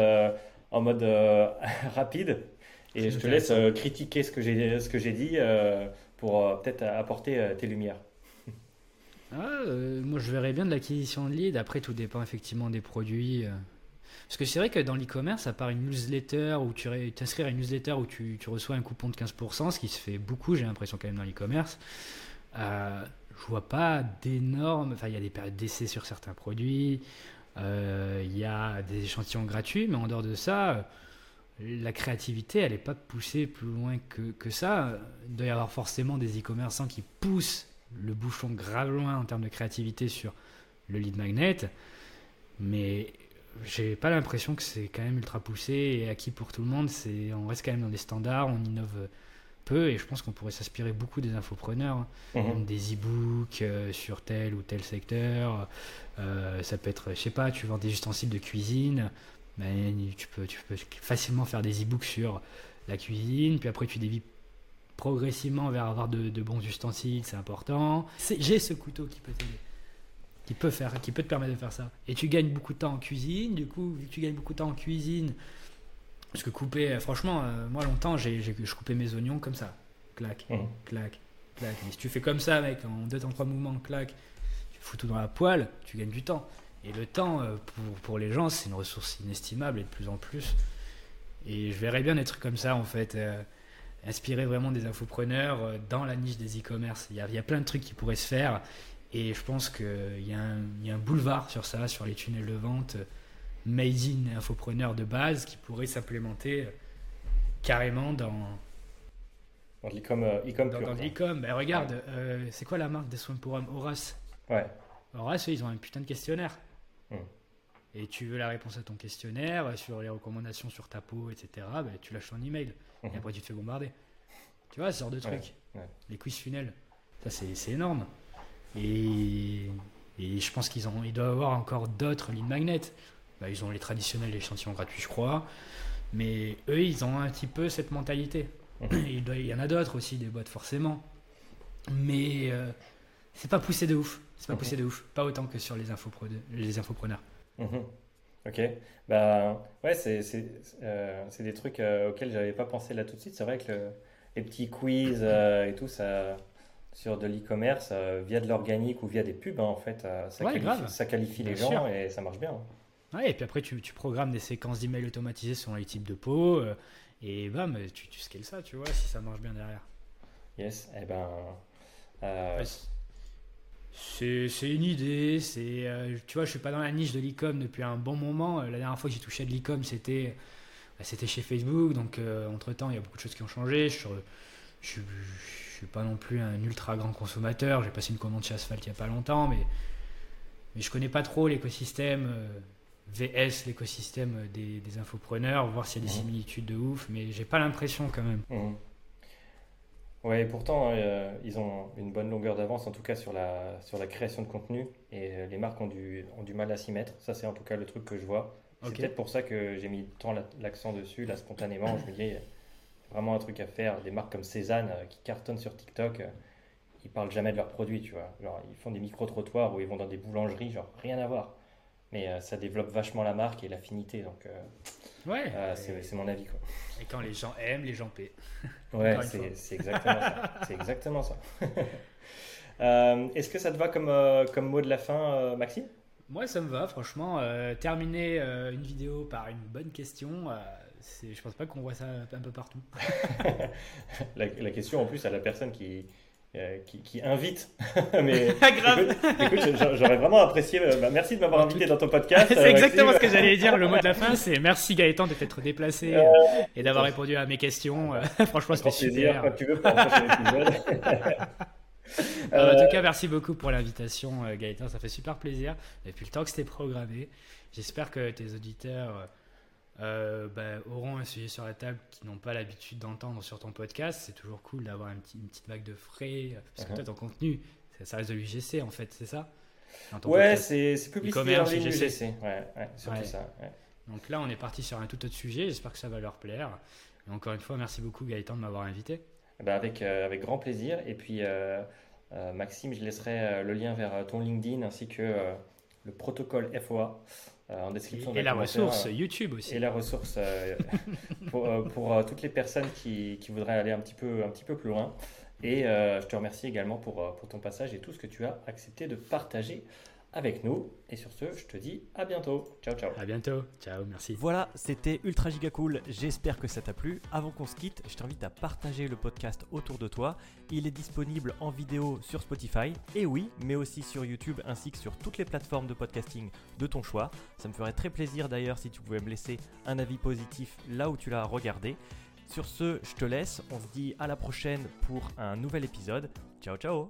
en mode rapide. Et je te laisse critiquer ce que j'ai, ce que j'ai dit pour peut-être apporter tes lumières. Ah, moi, je verrais bien de l'acquisition de leads. Après, tout dépend effectivement des produits. Parce que c'est vrai que dans l'e-commerce, à part une newsletter où tu t'inscris à une newsletter où tu, reçois un coupon de 15%, ce qui se fait beaucoup, j'ai l'impression quand même dans l'e-commerce, euh, je vois pas d'énormes. Enfin, il y a des périodes d'essai sur certains produits, euh, il y a des échantillons gratuits, mais en dehors de ça, la créativité, elle n'est pas poussée plus loin que, que ça. Il doit y avoir forcément des e-commerçants qui poussent le bouchon grave loin en termes de créativité sur le lead magnet. Mais j'ai pas l'impression que c'est quand même ultra poussé et acquis pour tout le monde. C'est, on reste quand même dans des standards, on innove peu et je pense qu'on pourrait s'inspirer beaucoup des infopreneurs, hein. mhm. des e-books euh, sur tel ou tel secteur. Euh, ça peut être, je sais pas, tu vends des ustensiles de cuisine, mais tu peux, tu peux facilement faire des e-books sur la cuisine, puis après tu dévis progressivement vers avoir de, de bons ustensiles, c'est important. j'ai ce couteau qui peut t'aider qui peut faire, qui peut te permettre de faire ça. Et tu gagnes beaucoup de temps en cuisine. Du coup, vu que tu gagnes beaucoup de temps en cuisine, parce que couper, euh, franchement, euh, moi longtemps, j'ai, je coupais mes oignons comme ça, clac, mmh. clac, clac. Mais si tu fais comme ça, mec, en deux temps trois mouvements, clac, tu fous tout dans la poêle, tu gagnes du temps. Et le temps, euh, pour, pour les gens, c'est une ressource inestimable et de plus en plus. Et je verrais bien des trucs comme ça, en fait, inspirer vraiment des infopreneurs dans la niche des e-commerce. Il y, a, il y a plein de trucs qui pourraient se faire. Et je pense qu'il y, a un boulevard sur ça, sur les tunnels de vente made in infopreneur de base qui pourrait s'implémenter carrément dans. Dans l'e-com euh, Dans, dans l'e-com. Ben, regarde, euh, c'est quoi la marque des soins pour hommes? Horace. Ouais. Horace, ils ont un putain de questionnaire. Hmm. Et tu veux la réponse à ton questionnaire sur les recommandations sur ta peau, etc. Ben, tu lâches ton email. Et hmm. après, tu te fais bombarder. Tu vois, ce genre de truc. Les quiz funnels. Ça, c'est énorme. Et, je pense qu'ils ont, ils doivent avoir encore d'autres lignes magnets. Bah, ils ont les traditionnels échantillons gratuits, je crois. Mais eux, ils ont un petit peu cette mentalité. Mhm. Il, y en a d'autres aussi, des boîtes forcément. Mais euh, c'est pas poussé de ouf. C'est pas mhm. poussé de ouf. Pas autant que sur les, les infopreneurs. Mhm. Ok. Bah, ouais, c'est euh, des trucs euh, auxquels j'avais pas pensé là tout de suite. C'est vrai que les petits quiz et tout, ça sur de l'e-commerce euh, via de l'organique ou via des pubs, hein, en fait, euh, ça, qualifie, ça, qualifie, les gens et ça marche bien. Ouais, et puis après, tu, tu programmes des séquences d'emails automatisées selon les types de peau euh, et bam, tu, tu scales ça, tu vois, si ça marche bien derrière. Yes, et eh ben. c'est une idée, c'est tu vois, je suis pas dans la niche de l'e-com depuis un bon moment. La dernière fois que j'ai touché de l'e-com, c'était bah, c'était chez Facebook, donc entre temps, il y a beaucoup de choses qui ont changé. Je, je, je suis pas non plus un ultra grand consommateur. J'ai passé une commande chez Asphalt il n'y a pas longtemps, mais, mais je connais pas trop l'écosystème euh, VS, l'écosystème des, des, infopreneurs, voir s'il y a des mhm. similitudes de ouf, mais j'ai pas l'impression quand même. Mmh. Ouais, pourtant, euh, ils ont une bonne longueur d'avance, en tout cas sur la, sur la création de contenu, et euh, les marques ont du, ont du mal à s'y mettre. Ça, c'est en tout cas le truc que je vois. C'est peut-être pour ça que j'ai mis tant l'accent dessus, là, spontanément. je me dis, vraiment un truc à faire. Des marques comme Cézanne euh, qui cartonnent sur TikTok, euh, ils parlent jamais de leurs produits, tu vois. Genre, ils font des micro-trottoirs où ils vont dans des boulangeries, genre rien à voir. Mais euh, ça développe vachement la marque et l'affinité, donc ouais, c'est mon avis. Quoi. Et quand les gens aiment, les gens paient. Ouais, c'est exactement ça. C'est exactement ça. Est-ce que ça te va comme, comme mot de la fin, Maxime? Moi, ça me va, franchement. Euh, terminer euh, une vidéo par une bonne question, euh, je pense pas qu'on voit ça un peu partout. la, la, question, en plus, à la personne qui, euh, qui, invite. Mais grave. Écoute, j'aurais vraiment apprécié. Bah, merci de m'avoir invité dans ton podcast. c'est exactement ce que j'allais dire. Le mot de la fin, c'est merci Gaëtan de t'être déplacé et d'avoir répondu à mes questions. Franchement, c'était super. Quand tu veux pour un prochain épisode. en tout cas, merci beaucoup pour l'invitation, euh, Gaëtan. Ça fait super plaisir. Depuis le temps que c'était programmé, j'espère que tes auditeurs euh, bah, auront un sujet sur la table qu'ils n'ont pas l'habitude d'entendre sur ton podcast. C'est toujours cool d'avoir une, petite vague de frais. Parce que uh-huh. toi, ton contenu, ça, reste de l'UGC en fait, c'est ça? Ouais, c'est publicité en ligne UGC. Ouais, ouais, surtout ça. Donc là, on est parti sur un tout autre sujet. J'espère que ça va leur plaire. Et encore une fois, merci beaucoup Gaëtan de m'avoir invité. Bah avec, euh, avec grand plaisir. Et puis, euh, Maxime, je laisserai euh, le lien vers euh, ton LinkedIn ainsi que le protocole FOA en description. Et, et la ressource YouTube aussi. Et la ressource pour, pour toutes les personnes qui, qui, voudraient aller un petit peu, un petit peu plus loin. Et je te remercie également pour, pour ton passage et tout ce que tu as accepté de partager avec nous. Et sur ce, je te dis à bientôt. Ciao, ciao. À bientôt. Ciao, merci. Voilà, c'était ultra giga cool. J'espère que ça t'a plu. Avant qu'on se quitte, je t'invite à partager le podcast autour de toi. Il est disponible en vidéo sur Spotify, et oui, mais aussi sur YouTube ainsi que sur toutes les plateformes de podcasting de ton choix. Ça me ferait très plaisir d'ailleurs si tu pouvais me laisser un avis positif là où tu l'as regardé. Sur ce, je te laisse. On se dit à la prochaine pour un nouvel épisode. Ciao, ciao